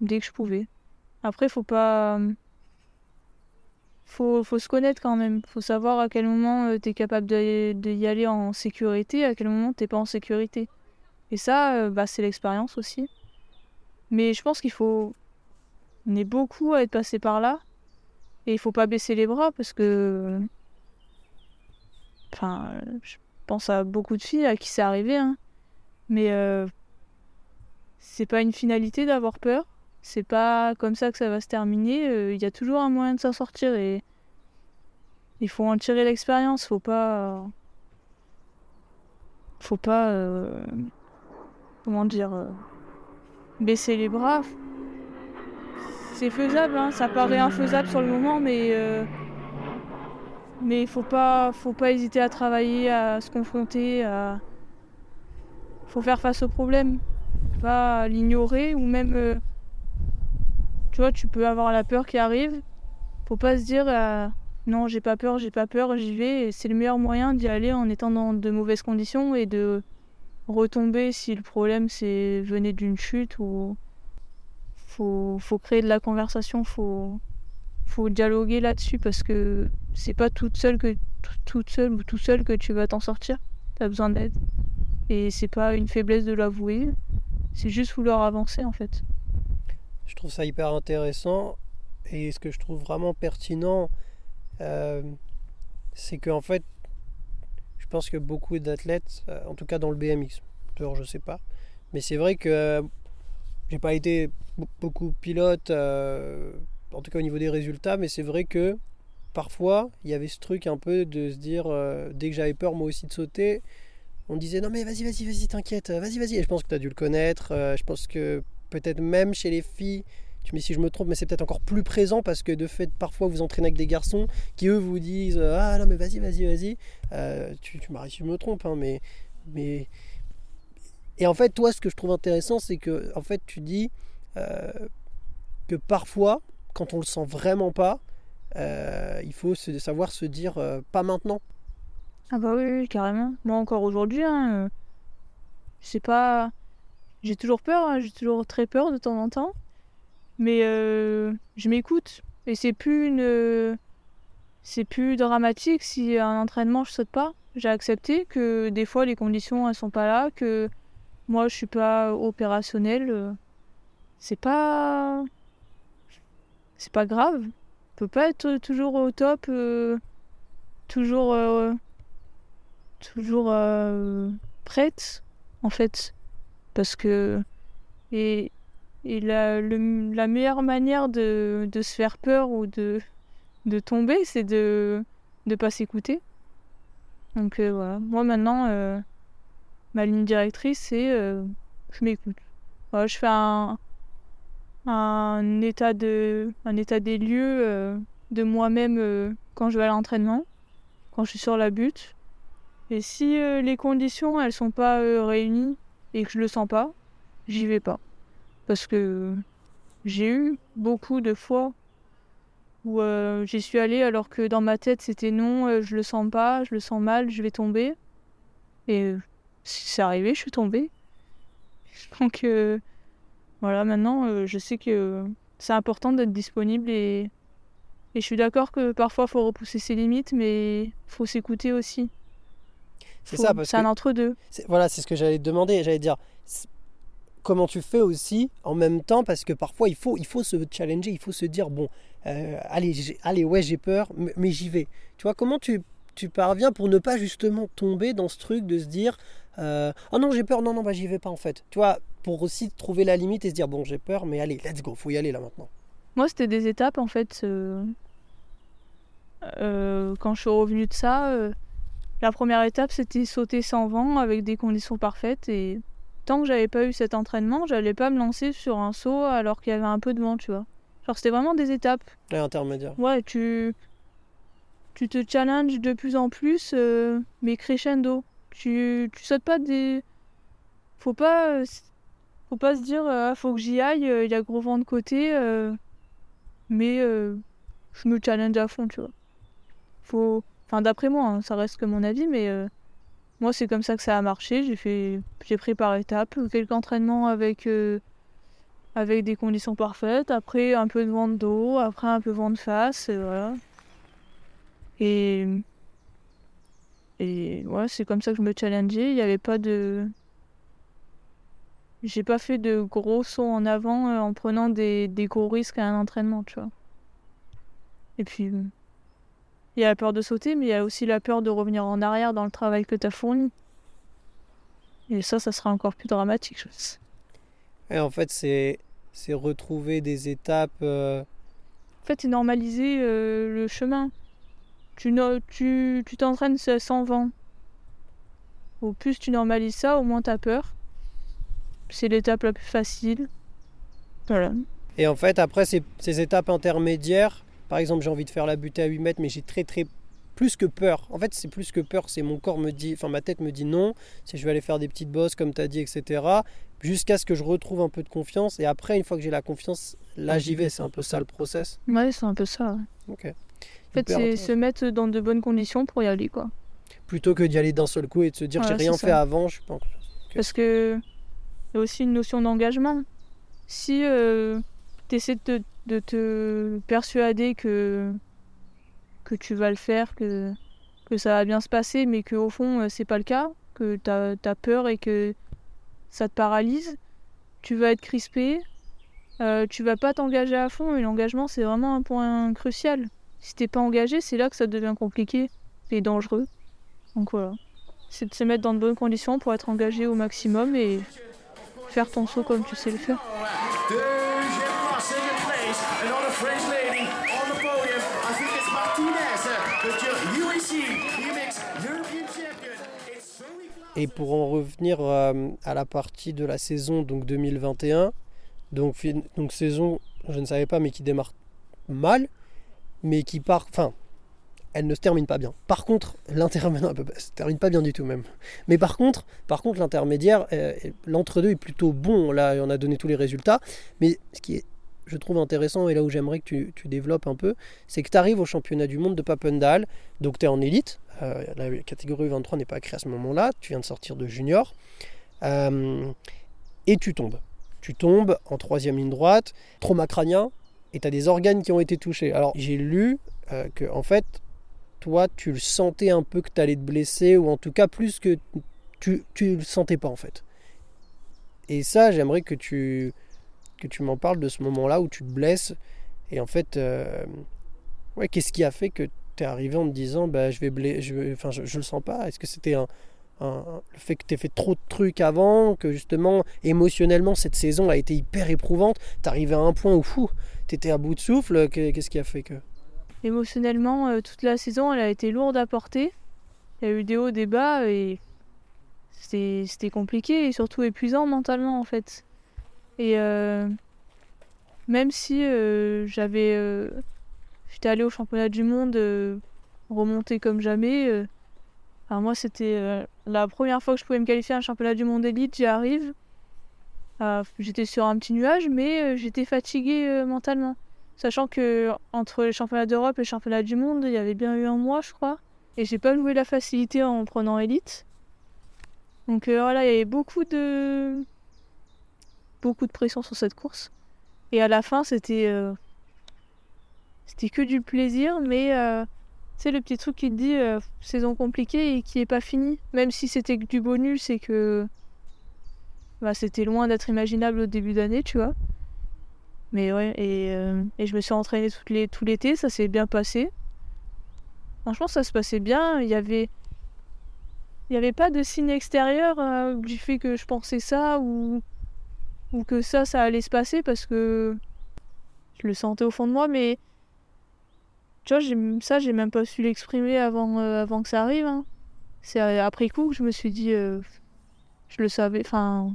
dès que je pouvais. Après, faut pas. Faut, faut se connaître quand même. Faut savoir à quel moment tu es capable d'y aller en sécurité, à quel moment t'es pas en sécurité. Et ça, bah, c'est l'expérience aussi. Mais je pense qu'il faut. On est beaucoup à être passé par là. Et il faut pas baisser les bras parce que. Enfin, je pense à beaucoup de filles à qui c'est arrivé. Hein. Mais euh, c'est pas une finalité d'avoir peur. C'est pas comme ça que ça va se terminer. Euh, il y a toujours un moyen de s'en sortir et il faut en tirer l'expérience. Faut pas. Faut pas. Euh, comment dire. baisser les bras. C'est faisable, hein. ça paraît infaisable sur le moment, mais mais faut pas, faut pas hésiter à travailler, à se confronter, à faut faire face au problème, pas l'ignorer ou même, euh, tu vois, tu peux avoir la peur qui arrive. Faut pas se dire euh, non, j'ai pas peur, j'ai pas peur, j'y vais. C'est le meilleur moyen d'y aller en étant dans de mauvaises conditions et de retomber si le problème c'est venait d'une chute ou faut, faut créer de la conversation, faut, faut dialoguer là-dessus parce que c'est pas toute seule que toute seule ou tout seul que tu vas t'en sortir. T'as besoin d'aide. Et c'est pas une faiblesse de l'avouer, c'est juste vouloir avancer en fait. Je trouve ça hyper intéressant et ce que je trouve vraiment pertinent, euh, c'est qu'en fait, je pense que beaucoup d'athlètes, euh, en tout cas dans le BMX, dehors je sais pas, mais c'est vrai que euh, j'ai pas été beaucoup pilote, en tout cas au niveau des résultats, mais c'est vrai que parfois il y avait ce truc un peu de se dire, dès que j'avais peur moi aussi de sauter, on disait non mais vas-y, vas-y, vas-y, t'inquiète, vas-y, vas-y. Et je pense que tu as dû le connaître. Euh, je pense que peut-être même chez les filles, tu me dis si je me trompe, mais c'est peut-être encore plus présent parce que de fait, parfois vous entraînez avec des garçons qui eux vous disent ah non mais vas-y, vas-y, vas-y. Euh, tu, tu m'arrives si je me trompe, hein, mais, mais. Et en fait, toi, ce que je trouve intéressant, c'est que en fait, tu dis euh, que parfois, quand on le sent vraiment pas, il faut savoir se dire pas maintenant. Ah bah oui, carrément. Moi encore aujourd'hui, hein, euh, pas... J'ai toujours peur, hein, j'ai toujours très peur de temps en temps. Mais euh, je m'écoute. Et c'est plus une... C'est plus dramatique si un entraînement je saute pas. J'ai accepté que des fois les conditions elles sont pas là, que moi je suis pas opérationnel. C'est pas... C'est pas grave. On peut pas être toujours au top, euh, toujours toujours euh, prête, en fait. Parce que. Et, et la, la meilleure manière de, de, se faire peur ou de, de tomber, c'est de ne pas s'écouter. Donc euh, voilà. Moi maintenant, euh, ma ligne directrice, c'est je m'écoute. je fais un, un, état de, un état des lieux de moi-même quand je vais à l'entraînement, quand je suis sur la butte. Et si euh, les conditions elles sont pas euh, réunies et que je le sens pas, j'y vais pas. Parce que j'ai eu beaucoup de fois où euh, j'y suis allée alors que dans ma tête c'était non, je le sens pas, je le sens mal, je vais tomber. Et si c'est arrivé, je suis tombée. Donc voilà, maintenant je sais que c'est important d'être disponible et, et je suis d'accord que parfois il faut repousser ses limites, mais faut s'écouter aussi. C'est ça, C'est un entre-deux. Voilà, c'est ce que j'allais te demander. J'allais dire comment tu fais aussi en même temps, parce que parfois il faut, il faut se challenger, il faut se dire bon, euh, allez, allez, ouais, j'ai peur, mais, j'y vais. Tu vois, comment tu, tu parviens pour ne pas justement tomber dans ce truc de se dire euh, oh non, j'ai peur, non, non, bah j'y vais pas en fait. Tu vois, pour aussi trouver la limite et se dire bon, j'ai peur, mais allez, let's go, faut y aller là maintenant. Moi, c'était des étapes en fait. Euh, quand je suis revenue de ça, la première étape, c'était sauter sans vent avec des conditions parfaites. Et tant que j'avais pas eu cet entraînement, j'allais pas me lancer sur un saut alors qu'il y avait un peu de vent, tu vois. Genre, c'était vraiment des étapes. Ouais, intermédiaire. Ouais, tu. Tu te challenges de plus en plus, euh, mais crescendo. Tu, tu sautes pas des. Faut pas. Faut pas se dire, euh, faut que j'y aille, euh, il y a gros vent de côté. mais je me challenge à fond, tu vois. Faut D'après moi, hein, ça reste que mon avis, mais euh, moi, c'est comme ça que ça a marché. J'ai fait, j'ai pris par étapes quelques entraînements avec euh, avec des conditions parfaites. Après, un peu de vent de dos, après, un peu de vent de face, et voilà. Et. Et ouais, c'est comme ça que je me challengeais. Il n'y avait pas de. J'ai pas fait de gros sauts en avant euh, en prenant des, des gros risques à un entraînement, tu vois. Et puis. Il y a la peur de sauter, mais il y a aussi la peur de revenir en arrière dans le travail que tu as fourni. Et ça, ça sera encore plus dramatique, je pense. Et en fait, c'est c'est retrouver des étapes. euh, En fait, c'est normaliser euh, le chemin. Tu no- tu tu t'entraînes sans vent. Au plus tu normalises ça, au moins t'as peur. C'est l'étape la plus facile. Voilà. Et en fait, après ces, ces étapes intermédiaires, par exemple, j'ai envie de faire la butée à 8 mètres, mais j'ai très très plus que peur. En fait, c'est plus que peur, c'est mon corps me dit, enfin ma tête me dit non, c'est je vais aller faire des petites bosses comme tu as dit, etc. Jusqu'à ce que je retrouve un peu de confiance. Et après, une fois que j'ai la confiance, là j'y vais. C'est un peu ça le process. Ouais, c'est un peu ça. ouais. Ok. En fait, c'est se mettre dans de bonnes conditions pour y aller, quoi. Plutôt que d'y aller d'un seul coup et de se dire Voilà, j'ai rien fait ça. avant, je confiance. Parce que il y a aussi une notion d'engagement. Si tu essaies de te, de te persuader que, que tu vas le faire, que, que ça va bien se passer, mais qu'au fond, euh, c'est pas le cas, que tu as, peur et que ça te paralyse, tu vas être crispé, euh, tu vas pas t'engager à fond, et l'engagement, c'est vraiment un point crucial. Si t'es pas engagé, c'est là que ça devient compliqué et dangereux. Donc voilà c'est de se mettre dans de bonnes conditions pour être engagé au maximum et faire ton saut comme tu sais le faire. Et pour en revenir euh, à la partie de la saison donc 2021, donc, saison, je ne savais pas, mais qui démarre mal, mais qui part, enfin, elle ne se termine pas bien. Par contre, l'intermédiaire, se termine pas bien du tout même. Mais par contre, par contre, l'intermédiaire, euh, l'entre-deux est plutôt bon. Là, on a donné tous les résultats, mais ce qui est, je trouve intéressant et là où j'aimerais que tu, tu développes un peu, c'est que tu arrives au championnat du monde de Papendal, donc tu es en élite. euh, la catégorie 23 n'est pas créée à ce moment-là, tu viens de sortir de junior, euh, et tu tombes. Tu tombes en troisième ligne droite, trauma crânien, et tu as des organes qui ont été touchés. Alors j'ai lu euh, que en fait, toi, tu le sentais un peu que tu allais te blesser, ou en tout cas plus que tu, tu le sentais pas en fait. Et ça, j'aimerais que tu, que tu m'en parles de ce moment-là où tu te blesses, et en fait, euh, ouais, qu'est-ce qui a fait que tu es arrivé en te disant, bah, je vais blesser, je, enfin, je, le sens pas Est-ce que c'était un, un- le fait que tu fait trop de trucs avant, que justement émotionnellement cette saison a été hyper éprouvante, t'arrivais à un point où fou, t'étais à bout de souffle, que- qu'est-ce qui a fait que? Émotionnellement, euh, toute la saison, elle a été lourde à porter. Il y a eu des hauts, des bas et c'était compliqué et surtout épuisant mentalement en fait. Et euh, même si euh, j'avais, euh, j'étais allée au championnat du monde remonté comme jamais. alors moi, c'était la première fois que je pouvais me qualifier à un championnat du monde élite. J'y arrive. Euh, j'étais sur un petit nuage, mais j'étais fatiguée mentalement. Sachant que entre les championnats d'Europe et les championnats du monde, il y avait bien eu un mois, je crois. Et j'ai pas joué la facilité en prenant élite. Donc voilà, il y avait beaucoup de beaucoup de pression sur cette course. Et à la fin, c'était euh, c'était que du plaisir, mais euh, c'est le petit truc qui te dit euh, saison compliquée et qui est pas finie. Même si c'était que du bonus et que bah, c'était loin d'être imaginable au début d'année, tu vois. Mais ouais, et, euh, et je me suis entraînée toutes les, tout l'été, ça s'est bien passé. Franchement, ça se passait bien. Il y avait, il y avait pas de signe extérieur euh, du fait que je pensais ça ou, ou que ça, ça allait se passer parce que je le sentais au fond de moi. Mais tu vois, ça, j'ai même pas su l'exprimer avant, euh, que ça arrive. hein. C'est euh, après coup que je me suis dit, euh, je le savais. Enfin,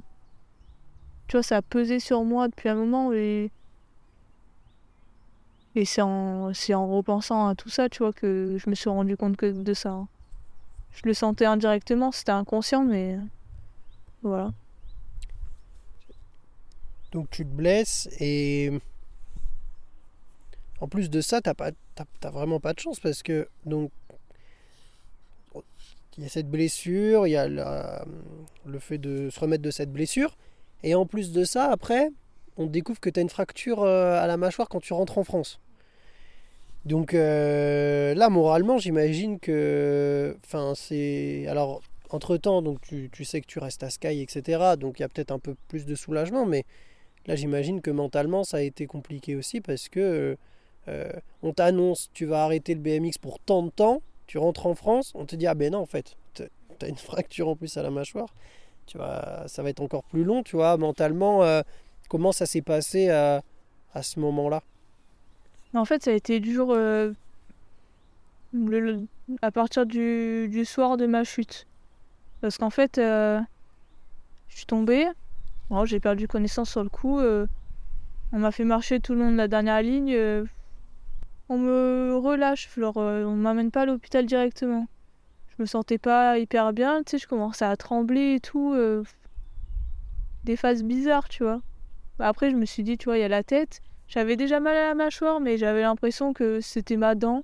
tu vois, ça a pesé sur moi depuis un moment et et c'est en, en repensant à tout ça, tu vois, que je me suis rendu compte que de ça. hein. Je le sentais indirectement, c'était inconscient, mais voilà. Donc tu te blesses et en plus de ça, t'as pas, t'as vraiment pas de chance parce que donc il y a cette blessure, il y a la- le fait de se remettre de cette blessure et en plus de ça, après, on découvre que tu une fracture euh, à la mâchoire quand tu rentres en France. Donc euh, là, moralement, j'imagine que. Enfin, c'est. Alors, entre-temps, donc tu, tu sais que tu restes à Sky, etc. Donc il y a peut-être un peu plus de soulagement, mais là, j'imagine que mentalement, ça a été compliqué aussi parce que euh, on t'annonce, tu vas arrêter le BMX pour tant de temps, tu rentres en France, on te dit, ah ben non, en fait, tu as une fracture en plus à la mâchoire, tu vois, ça va être encore plus long, tu vois, mentalement, euh, comment ça s'est passé à, à ce moment-là? En fait, ça a été dur euh, à partir du, du soir de ma chute. Parce qu'en fait, euh, je suis tombée, Bon, j'ai perdu connaissance sur le coup. euh, on m'a fait marcher tout le long de la dernière ligne. euh, on me relâche, genre, euh, on m'amène pas à l'hôpital directement. Je me sentais pas hyper bien, tu sais, je commençais à trembler et tout. euh, des phases bizarres, tu vois. Après, je me suis dit, tu vois, il y a la tête. J'avais déjà mal à la mâchoire, mais j'avais l'impression que c'était ma dent.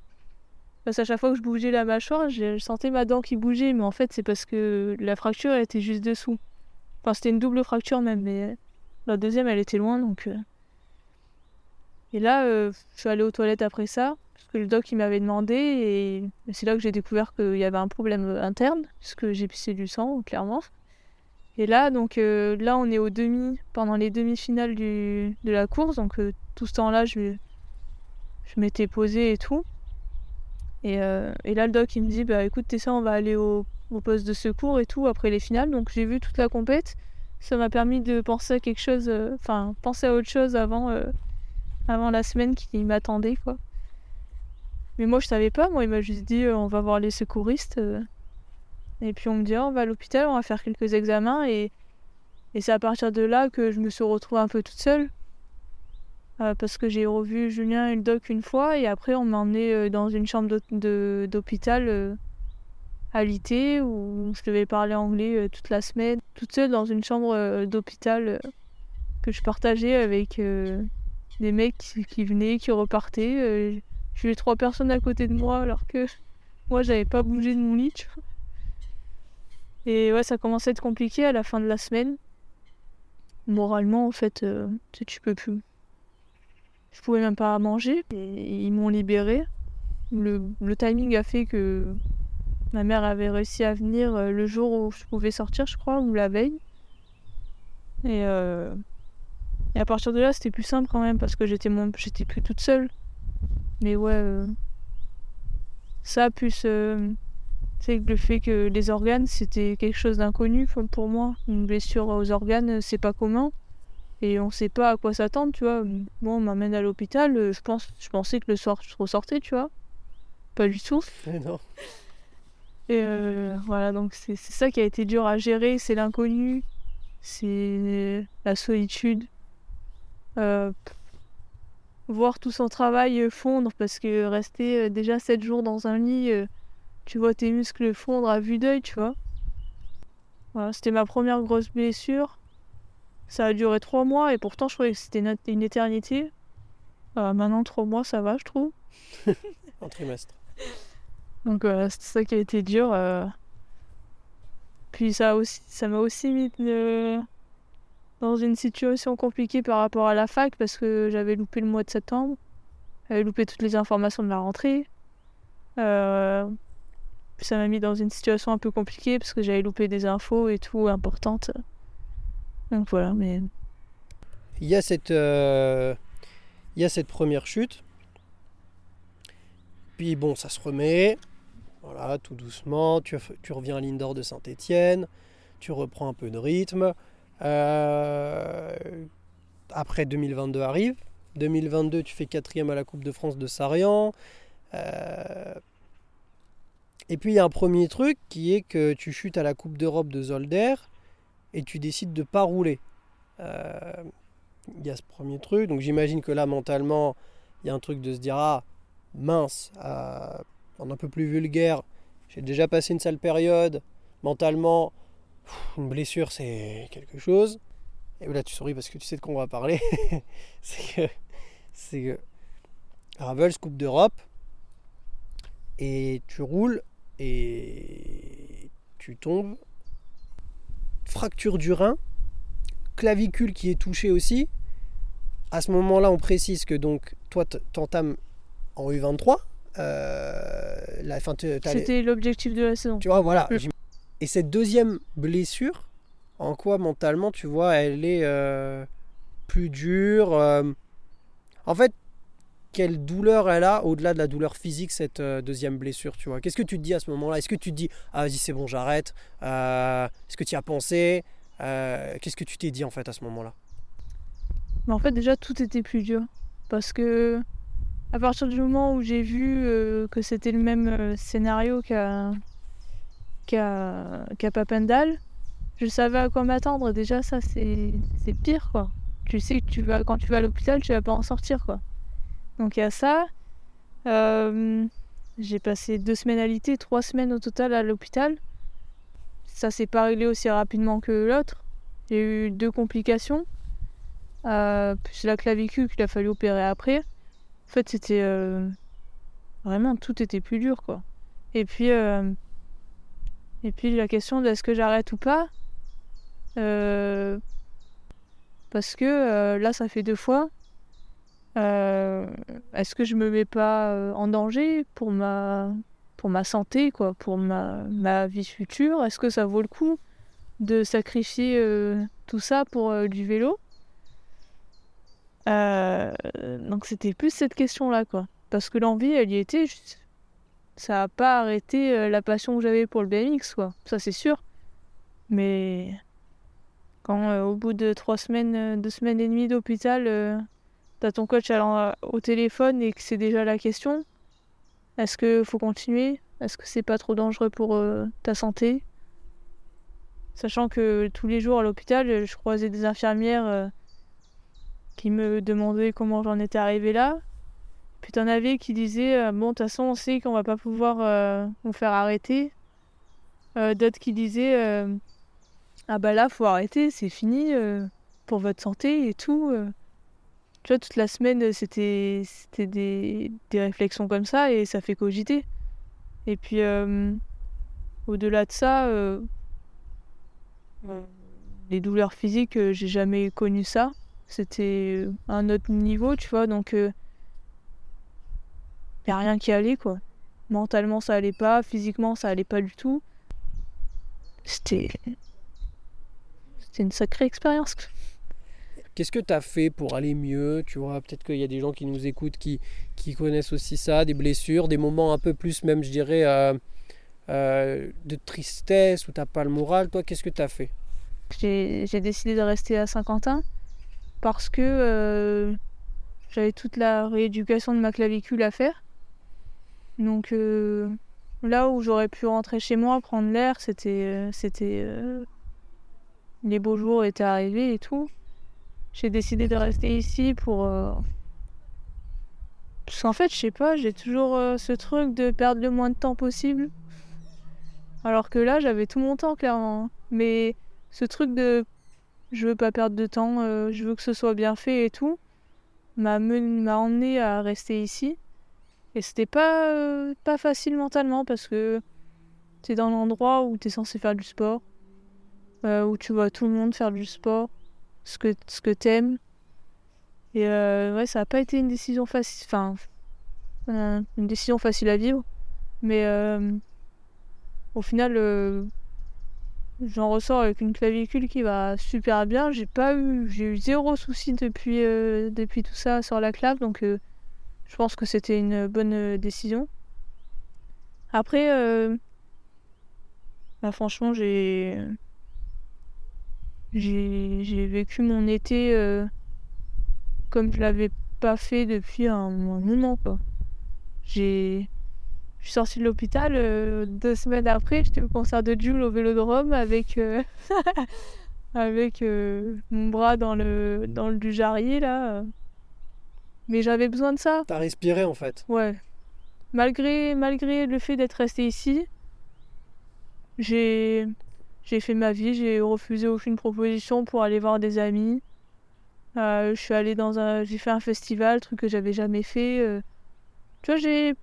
Parce qu'à chaque fois que je bougeais la mâchoire, je sentais ma dent qui bougeait, mais en fait, c'est parce que la fracture, était juste dessous. C'était une double fracture même, mais la deuxième, elle était loin, donc... euh. Et là, euh, je suis allée aux toilettes après ça, parce que le doc, il m'avait demandé, et c'est là que j'ai découvert qu'il y avait un problème euh, interne, puisque j'ai pissé du sang, clairement. Et là, donc, euh, là, on est au demi, pendant les demi-finales de la course, donc euh, tout ce temps-là, je, je m'étais posée et tout. Et, euh, et là, le doc, il me dit, bah écoute, Tessa, on va aller au, au poste de secours et tout après les finales. Donc j'ai vu toute la compète. Ça m'a permis de penser à quelque chose, euh, enfin, penser à autre chose avant, euh, avant la semaine qui m'attendait, quoi. Mais moi, je savais pas. Moi, il m'a juste dit, euh, on va voir les secouristes. et puis on me dit, Ah, on va à l'hôpital, on va faire quelques examens. Et, et c'est à partir de là que je me suis retrouvée un peu toute seule. Parce que j'ai revu Julien et le doc une fois et après on m'a emmené dans une chambre d'hôpital à l'IT où je devais parler anglais euh, toute la semaine, toute seule dans une chambre euh, d'hôpital euh, que je partageais avec des mecs qui, venaient, qui repartaient. eu trois personnes à côté de moi alors que moi j'avais pas bougé de mon lit. Et ouais, ça commençait à être compliqué à la fin de la semaine. Moralement, en fait, euh, tu peux plus. Je pouvais même pas manger. Ils m'ont libérée. Le, le timing a fait que ma mère avait réussi à venir euh, le jour où je pouvais sortir, je crois, ou la veille. Et, euh, et à partir de là, c'était plus simple quand même parce que j'étais moins... j'étais plus toute seule. Mais ouais, euh, ça plus euh, sais, le fait que les organes c'était quelque chose d'inconnu pour moi. Une blessure aux organes, c'est pas commun et on sait pas à quoi s'attendre, tu vois. Moi, on m'amène à l'hôpital, je pense, je pensais que le soir je ressortais, tu vois. Pas du tout. Non. Et euh, voilà, donc c'est ça qui a été dur à gérer, c'est l'inconnu, c'est la solitude. Euh, voir tout son travail fondre parce que rester euh, déjà 7 jours dans un lit, tu vois tes muscles fondre à vue d'œil, tu vois. Voilà, c'était ma première grosse blessure. Ça a duré 3 mois et pourtant je croyais que c'était une, éternité. Maintenant 3 mois ça va je trouve. Un trimestre. Donc voilà, c'est ça qui a été dur. euh. Puis ça aussi, ça m'a aussi mis euh, dans une situation compliquée par rapport à la fac parce que j'avais loupé le mois de septembre. J'avais loupé toutes les informations de la rentrée. Euh, puis ça m'a mis dans une situation un peu compliquée parce que j'avais loupé des infos et tout importantes. Donc voilà, mais Il y a cette, euh, il y a cette première chute. Puis bon, ça se remet. Voilà, tout doucement. Tu, reviens à l'Indoor de Saint-Étienne. Tu reprends un peu de rythme. Euh, après 2022 arrive. 2022, tu fais quatrième à la Coupe de France de Sarian. Euh, et puis il y a un premier truc qui est que tu chutes à la Coupe d'Europe de Zolder et tu décides de pas rouler. Euh, il y a ce premier truc. Donc j'imagine que là, mentalement, il y a un truc de se dire Ah, mince, en un peu plus vulgaire, j'ai déjà passé une sale période. Mentalement, une blessure, c'est quelque chose. Et là, tu souris parce que tu sais de quoi on va parler. c'est que, c'est que Ravels, Coupe d'Europe, et tu roules et tu tombes. Fracture du rein, clavicule qui est touchée aussi. à ce moment-là, on précise que donc toi, t'entames en U23. Euh, C'était l'objectif de la saison. tu vois, voilà. Mm. Et cette deuxième blessure, en quoi mentalement, tu vois, elle est euh, plus dure euh, En fait, quelle douleur elle a au-delà de la douleur physique, cette deuxième blessure, tu vois? Qu'est-ce que tu te dis à ce moment-là? Est-ce que tu te dis, ah vas-y, c'est bon, j'arrête Est-ce que tu y as pensé Qu'est-ce que tu t'es dit en fait à ce moment-là? Mais en fait, déjà, tout était plus dur. Parce que, à partir du moment où j'ai vu euh, que c'était le même euh, scénario qu'à qu'à Papendal, je savais à quoi m'attendre. Déjà, ça, c'est c'est pire, quoi. Tu sais que tu vas, quand tu vas à l'hôpital, tu vas pas en sortir, quoi. Donc, il y a ça. Euh, j'ai passé deux semaines à l'IT, trois semaines au total à l'hôpital. Ça s'est pas réglé aussi rapidement que l'autre. J'ai eu deux complications. Euh, plus la clavicule qu'il a fallu opérer après. En fait, c'était euh, vraiment tout était plus dur quoi. Et puis euh, et puis la question de est-ce que j'arrête ou pas euh, parce que là ça fait deux fois. Est-ce que je me mets pas en danger pour ma pour ma santé quoi, pour ma vie future? Est-ce que ça vaut le coup de sacrifier tout ça pour du vélo? Euh, donc c'était plus cette question-là, quoi. Parce que l'envie, elle y était. Ça n'a pas arrêté euh, la passion que j'avais pour le BMX, quoi. Ça, c'est sûr. Mais quand euh, au bout de trois semaines, deux semaines et demie d'hôpital, euh, t'as ton coach allant au téléphone et que c'est déjà la question, est-ce que faut continuer? Est-ce que c'est pas trop dangereux pour ta santé? Sachant que tous les jours à l'hôpital, je croisais des infirmières qui me demandaient comment j'en étais arrivée là. Puis t'en avais qui disaient euh, bon de toute façon on sait qu'on va pas pouvoir euh, vous faire arrêter. Euh, D'autres qui disaient ah bah là faut arrêter c'est fini pour votre santé et tout. Tu vois toute la semaine c'était c'était des, des réflexions comme ça et ça fait cogiter. Et puis au-delà de ça euh, les douleurs physiques j'ai jamais connu ça c'était un autre niveau, tu vois, donc il n'y a rien qui allait, quoi. Mentalement, ça allait pas, physiquement, ça allait pas du tout. C'était. C'était une sacrée expérience. Qu'est-ce que tu as fait pour aller mieux Tu vois, peut-être qu'il y a des gens qui nous écoutent qui, qui connaissent aussi ça, des blessures, des moments un peu plus, même, je dirais, euh, euh, de tristesse où t'as pas le moral. Toi, qu'est-ce que tu as fait? J'ai j'ai décidé de rester à Saint-Quentin parce que euh, j'avais toute la rééducation de ma clavicule à faire. Donc euh, là où j'aurais pu rentrer chez moi, prendre l'air, c'était euh, c'était les beaux jours étaient arrivés et tout. J'ai décidé de rester ici pour parce qu'en fait, je sais pas, j'ai toujours ce truc de perdre le moins de temps possible. Alors que là, j'avais tout mon temps clairement. Mais ce truc de je veux pas perdre de temps, euh, je veux que ce soit bien fait et tout, m'a men- m'a emmené à rester ici. Et c'était pas, euh, pas facile mentalement parce que t'es dans l'endroit où t'es censé faire du sport, euh, où tu vois tout le monde faire du sport, ce que, ce que t'aimes. Et ouais, ça a pas été une décision facile, enfin, une décision facile à vivre. Mais au final, J'en ressors avec une clavicule qui va super bien. J'ai pas eu, j'ai eu zéro souci depuis, euh, depuis tout ça sur la clave, donc euh, je pense que c'était une bonne euh, décision. Après, bah, franchement, j'ai, j'ai, vécu mon été comme je l'avais pas fait depuis un, moment. J'ai, je suis sortie de l'hôpital, euh, deux semaines après, j'étais au concert de Jules au Vélodrome avec, euh, avec euh, mon bras dans le, dans le jarrier, là. Mais j'avais besoin de ça. Tu as respiré en fait. Ouais. Malgré, malgré le fait d'être restée ici, j'ai, j'ai fait ma vie, j'ai refusé aucune proposition pour aller voir des amis. Euh, je suis allée dans un, j'ai fait un festival, truc que j'avais jamais fait. euh. Tu vois, j'ai,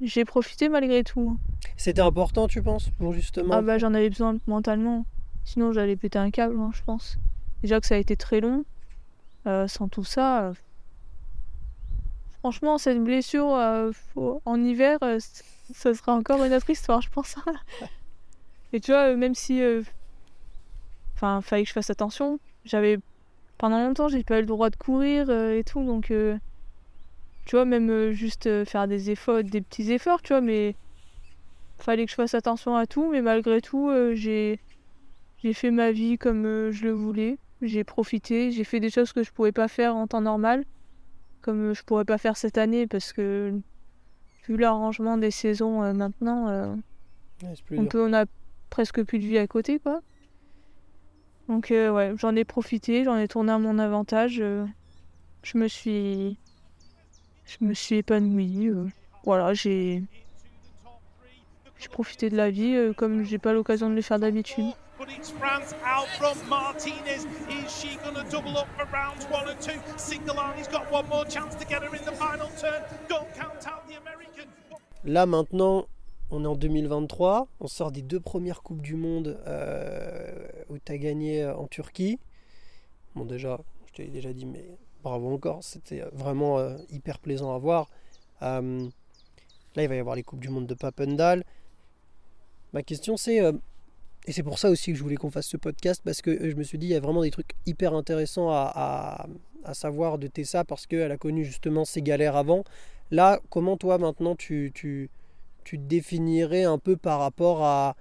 j'ai profité malgré tout. C'était important, tu penses, pour justement Ah bah j'en avais besoin mentalement. Sinon j'allais péter un câble, hein, je pense. Déjà que ça a été très long. Euh, sans tout ça, euh, franchement, cette blessure euh, faut- en hiver, ça sera encore une autre histoire, je pense. Et tu vois, même si. Enfin, fallait que je fasse attention. J'avais. Pendant longtemps, j'ai pas eu le droit de courir et tout, donc. Tu vois, même euh, juste euh, faire des efforts, des petits efforts, tu vois, mais. Fallait que je fasse attention à tout, mais malgré tout, euh, j'ai. J'ai fait ma vie comme euh, je le voulais. J'ai profité, j'ai fait des choses que je pouvais pas faire en temps normal, comme je pourrais pas faire cette année parce que vu l'arrangement des saisons euh, maintenant, Ouais, on peut, on a presque plus de vie à côté, quoi. Donc ouais, j'en ai profité, j'en ai tourné à mon avantage. je me suis, je me suis épanouie. euh, voilà, j'ai, j'ai profité de la vie euh, comme j'ai pas l'occasion de le faire d'habitude. But it's France out from Martinez. Is she going to double up for rounds one and two? Single he's got one more chance to get her in the final turn. Don't count out the American. Là maintenant, on est en 2023, on sort des deux premières Coupes du Monde euh, où tu as gagné euh, en Turquie. Bon déjà, je te l'ai déjà dit, mais bravo encore, c'était euh, vraiment euh, hyper plaisant à voir. Là, il va y avoir les Coupes du Monde de Papendal. Ma question c'est, euh, et c'est pour ça aussi que je voulais qu'on fasse ce podcast, parce que je me suis dit, il y a vraiment des trucs hyper intéressants à, à- savoir de Tessa, parce qu'elle a connu justement ces galères avant. Là, comment toi maintenant tu, tu, tu te définirais un peu par rapport à,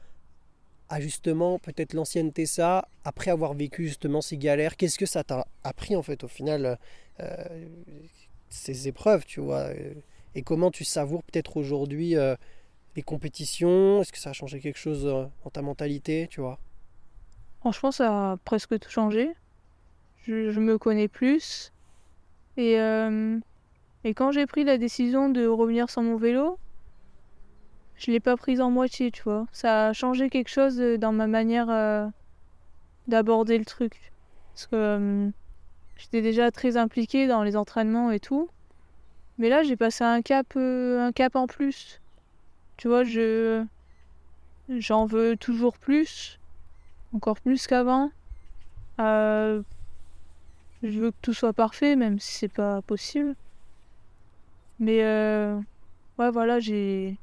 justement peut-être l'ancienne Tessa, après avoir vécu justement ces galères Qu'est-ce que ça t'a appris en fait au final euh, ces épreuves, tu vois Et comment tu savoures peut-être aujourd'hui euh, les compétitions? Est-ce que ça a changé quelque chose euh, dans ta mentalité, tu vois? Franchement, ça a presque tout changé. Je, me connais plus. Et, et quand j'ai pris la décision de revenir sur mon vélo, je l'ai pas prise en moitié, tu vois. Ça a changé quelque chose euh, dans ma manière euh, d'aborder le truc. Parce que euh, j'étais déjà très impliquée dans les entraînements et tout. Mais là, j'ai passé un cap, un cap en plus. Tu vois, je j'en veux toujours plus encore plus qu'avant. Je veux que tout soit parfait, même si c'est pas possible. Mais ouais, voilà, j'ai.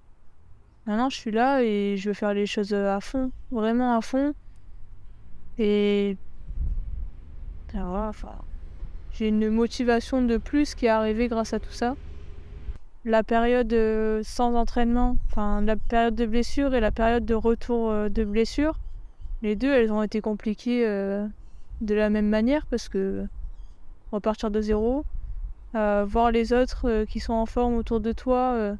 Maintenant, je suis là et je veux faire les choses à fond, vraiment à fond. Et. Voilà, enfin. J'ai une motivation de plus qui est arrivée grâce à tout ça. La période euh, sans entraînement, enfin la période de blessure et la période de retour euh, de blessure, les deux, elles ont été compliquées euh, de la même manière parce que repartir de zéro, voir les autres qui sont en forme autour de toi.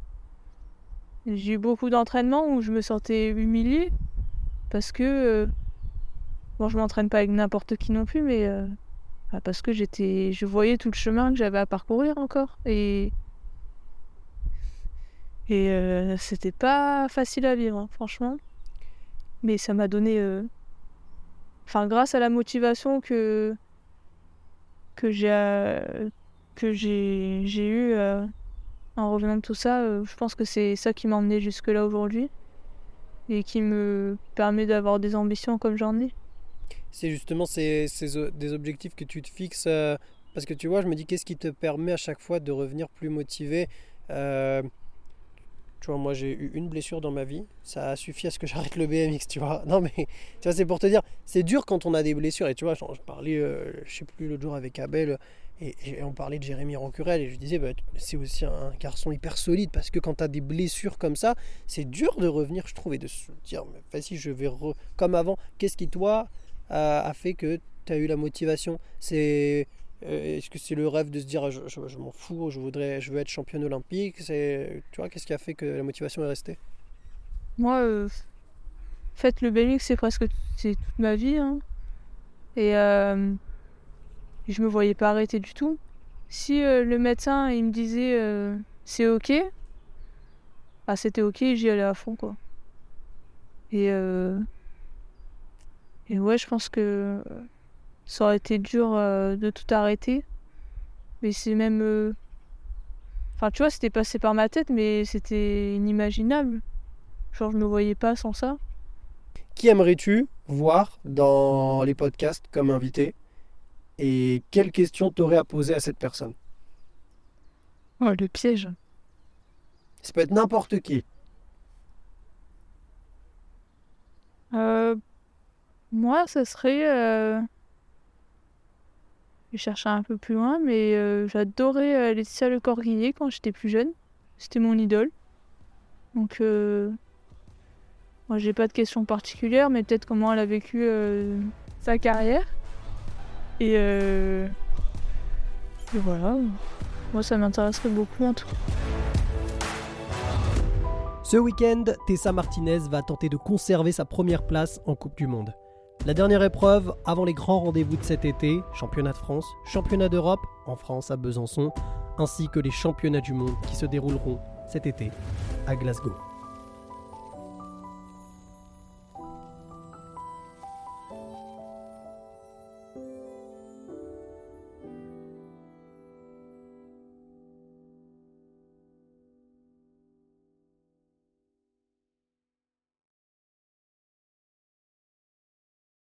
J'ai eu beaucoup d'entraînements où je me sentais humiliée parce que euh, bon, je m'entraîne pas avec n'importe qui non plus, mais euh, bah, parce que j'étais, je voyais tout le chemin que j'avais à parcourir encore et et euh, c'était pas facile à vivre, hein, franchement. Mais ça m'a donné enfin grâce à la motivation que que j'ai que j'ai j'ai eu euh, en revenant de tout ça euh, je pense que c'est ça qui m'a emmené jusque là aujourd'hui et qui me permet d'avoir des ambitions comme j'en ai C'est justement ces, des objectifs que tu te fixes. euh, parce que tu vois, je me dis, qu'est-ce qui te permet à chaque fois de revenir plus motivé Euh, Tu vois, moi j'ai eu une blessure dans ma vie. Ça a suffi à ce que j'arrête le BMX, tu vois. Non, mais c'est pour te dire, c'est dur quand on a des blessures. Et tu vois, j'en- je parlais, je sais plus, l'autre jour avec Abel. Et, on parlait de Jérémy Rancurel. Et je disais, bah, c'est aussi un garçon hyper solide. Parce que quand tu as des blessures comme ça, c'est dur de revenir, je trouve, et de se dire, mais vas-y, je vais comme avant. Qu'est-ce qui, toi, a, fait que tu as eu la motivation? C'est euh, est-ce que c'est le rêve de se dire ah, je, m'en fous, je voudrais je veux être championne olympique C'est tu vois qu'est-ce qui a fait que la motivation est restée? Moi euh, fait le BMX c'est presque c'est toute ma vie hein. et euh, je me voyais pas arrêter du tout. Si euh, le médecin il me disait euh, c'est ok ah c'était ok j'y allais à fond quoi. Et euh, et ouais je pense que ça aurait été dur de tout arrêter. Mais c'est même enfin tu vois c'était passé par ma tête mais c'était inimaginable. Genre je me voyais pas sans ça. Qui aimerais-tu voir dans les podcasts comme invité? Et quelle question t'aurais à poser à cette personne? Oh, le piège. Ça peut être n'importe qui. Euh, moi, ça serait. euh, Je cherchais un peu plus loin, mais euh, j'adorais euh, Laetitia Le Corguillier quand j'étais plus jeune. C'était mon idole. Donc, euh, moi, j'ai pas de questions particulières, mais peut-être comment elle a vécu euh, sa carrière. Et, euh, et voilà. Moi, ça m'intéresserait beaucoup en tout. Ce week-end, Tessa Martinez va tenter de conserver sa première place en Coupe du Monde. La dernière épreuve avant les grands rendez-vous de cet été, championnat de France, championnat d'Europe en France à Besançon, ainsi que les championnats du monde qui se dérouleront cet été à Glasgow.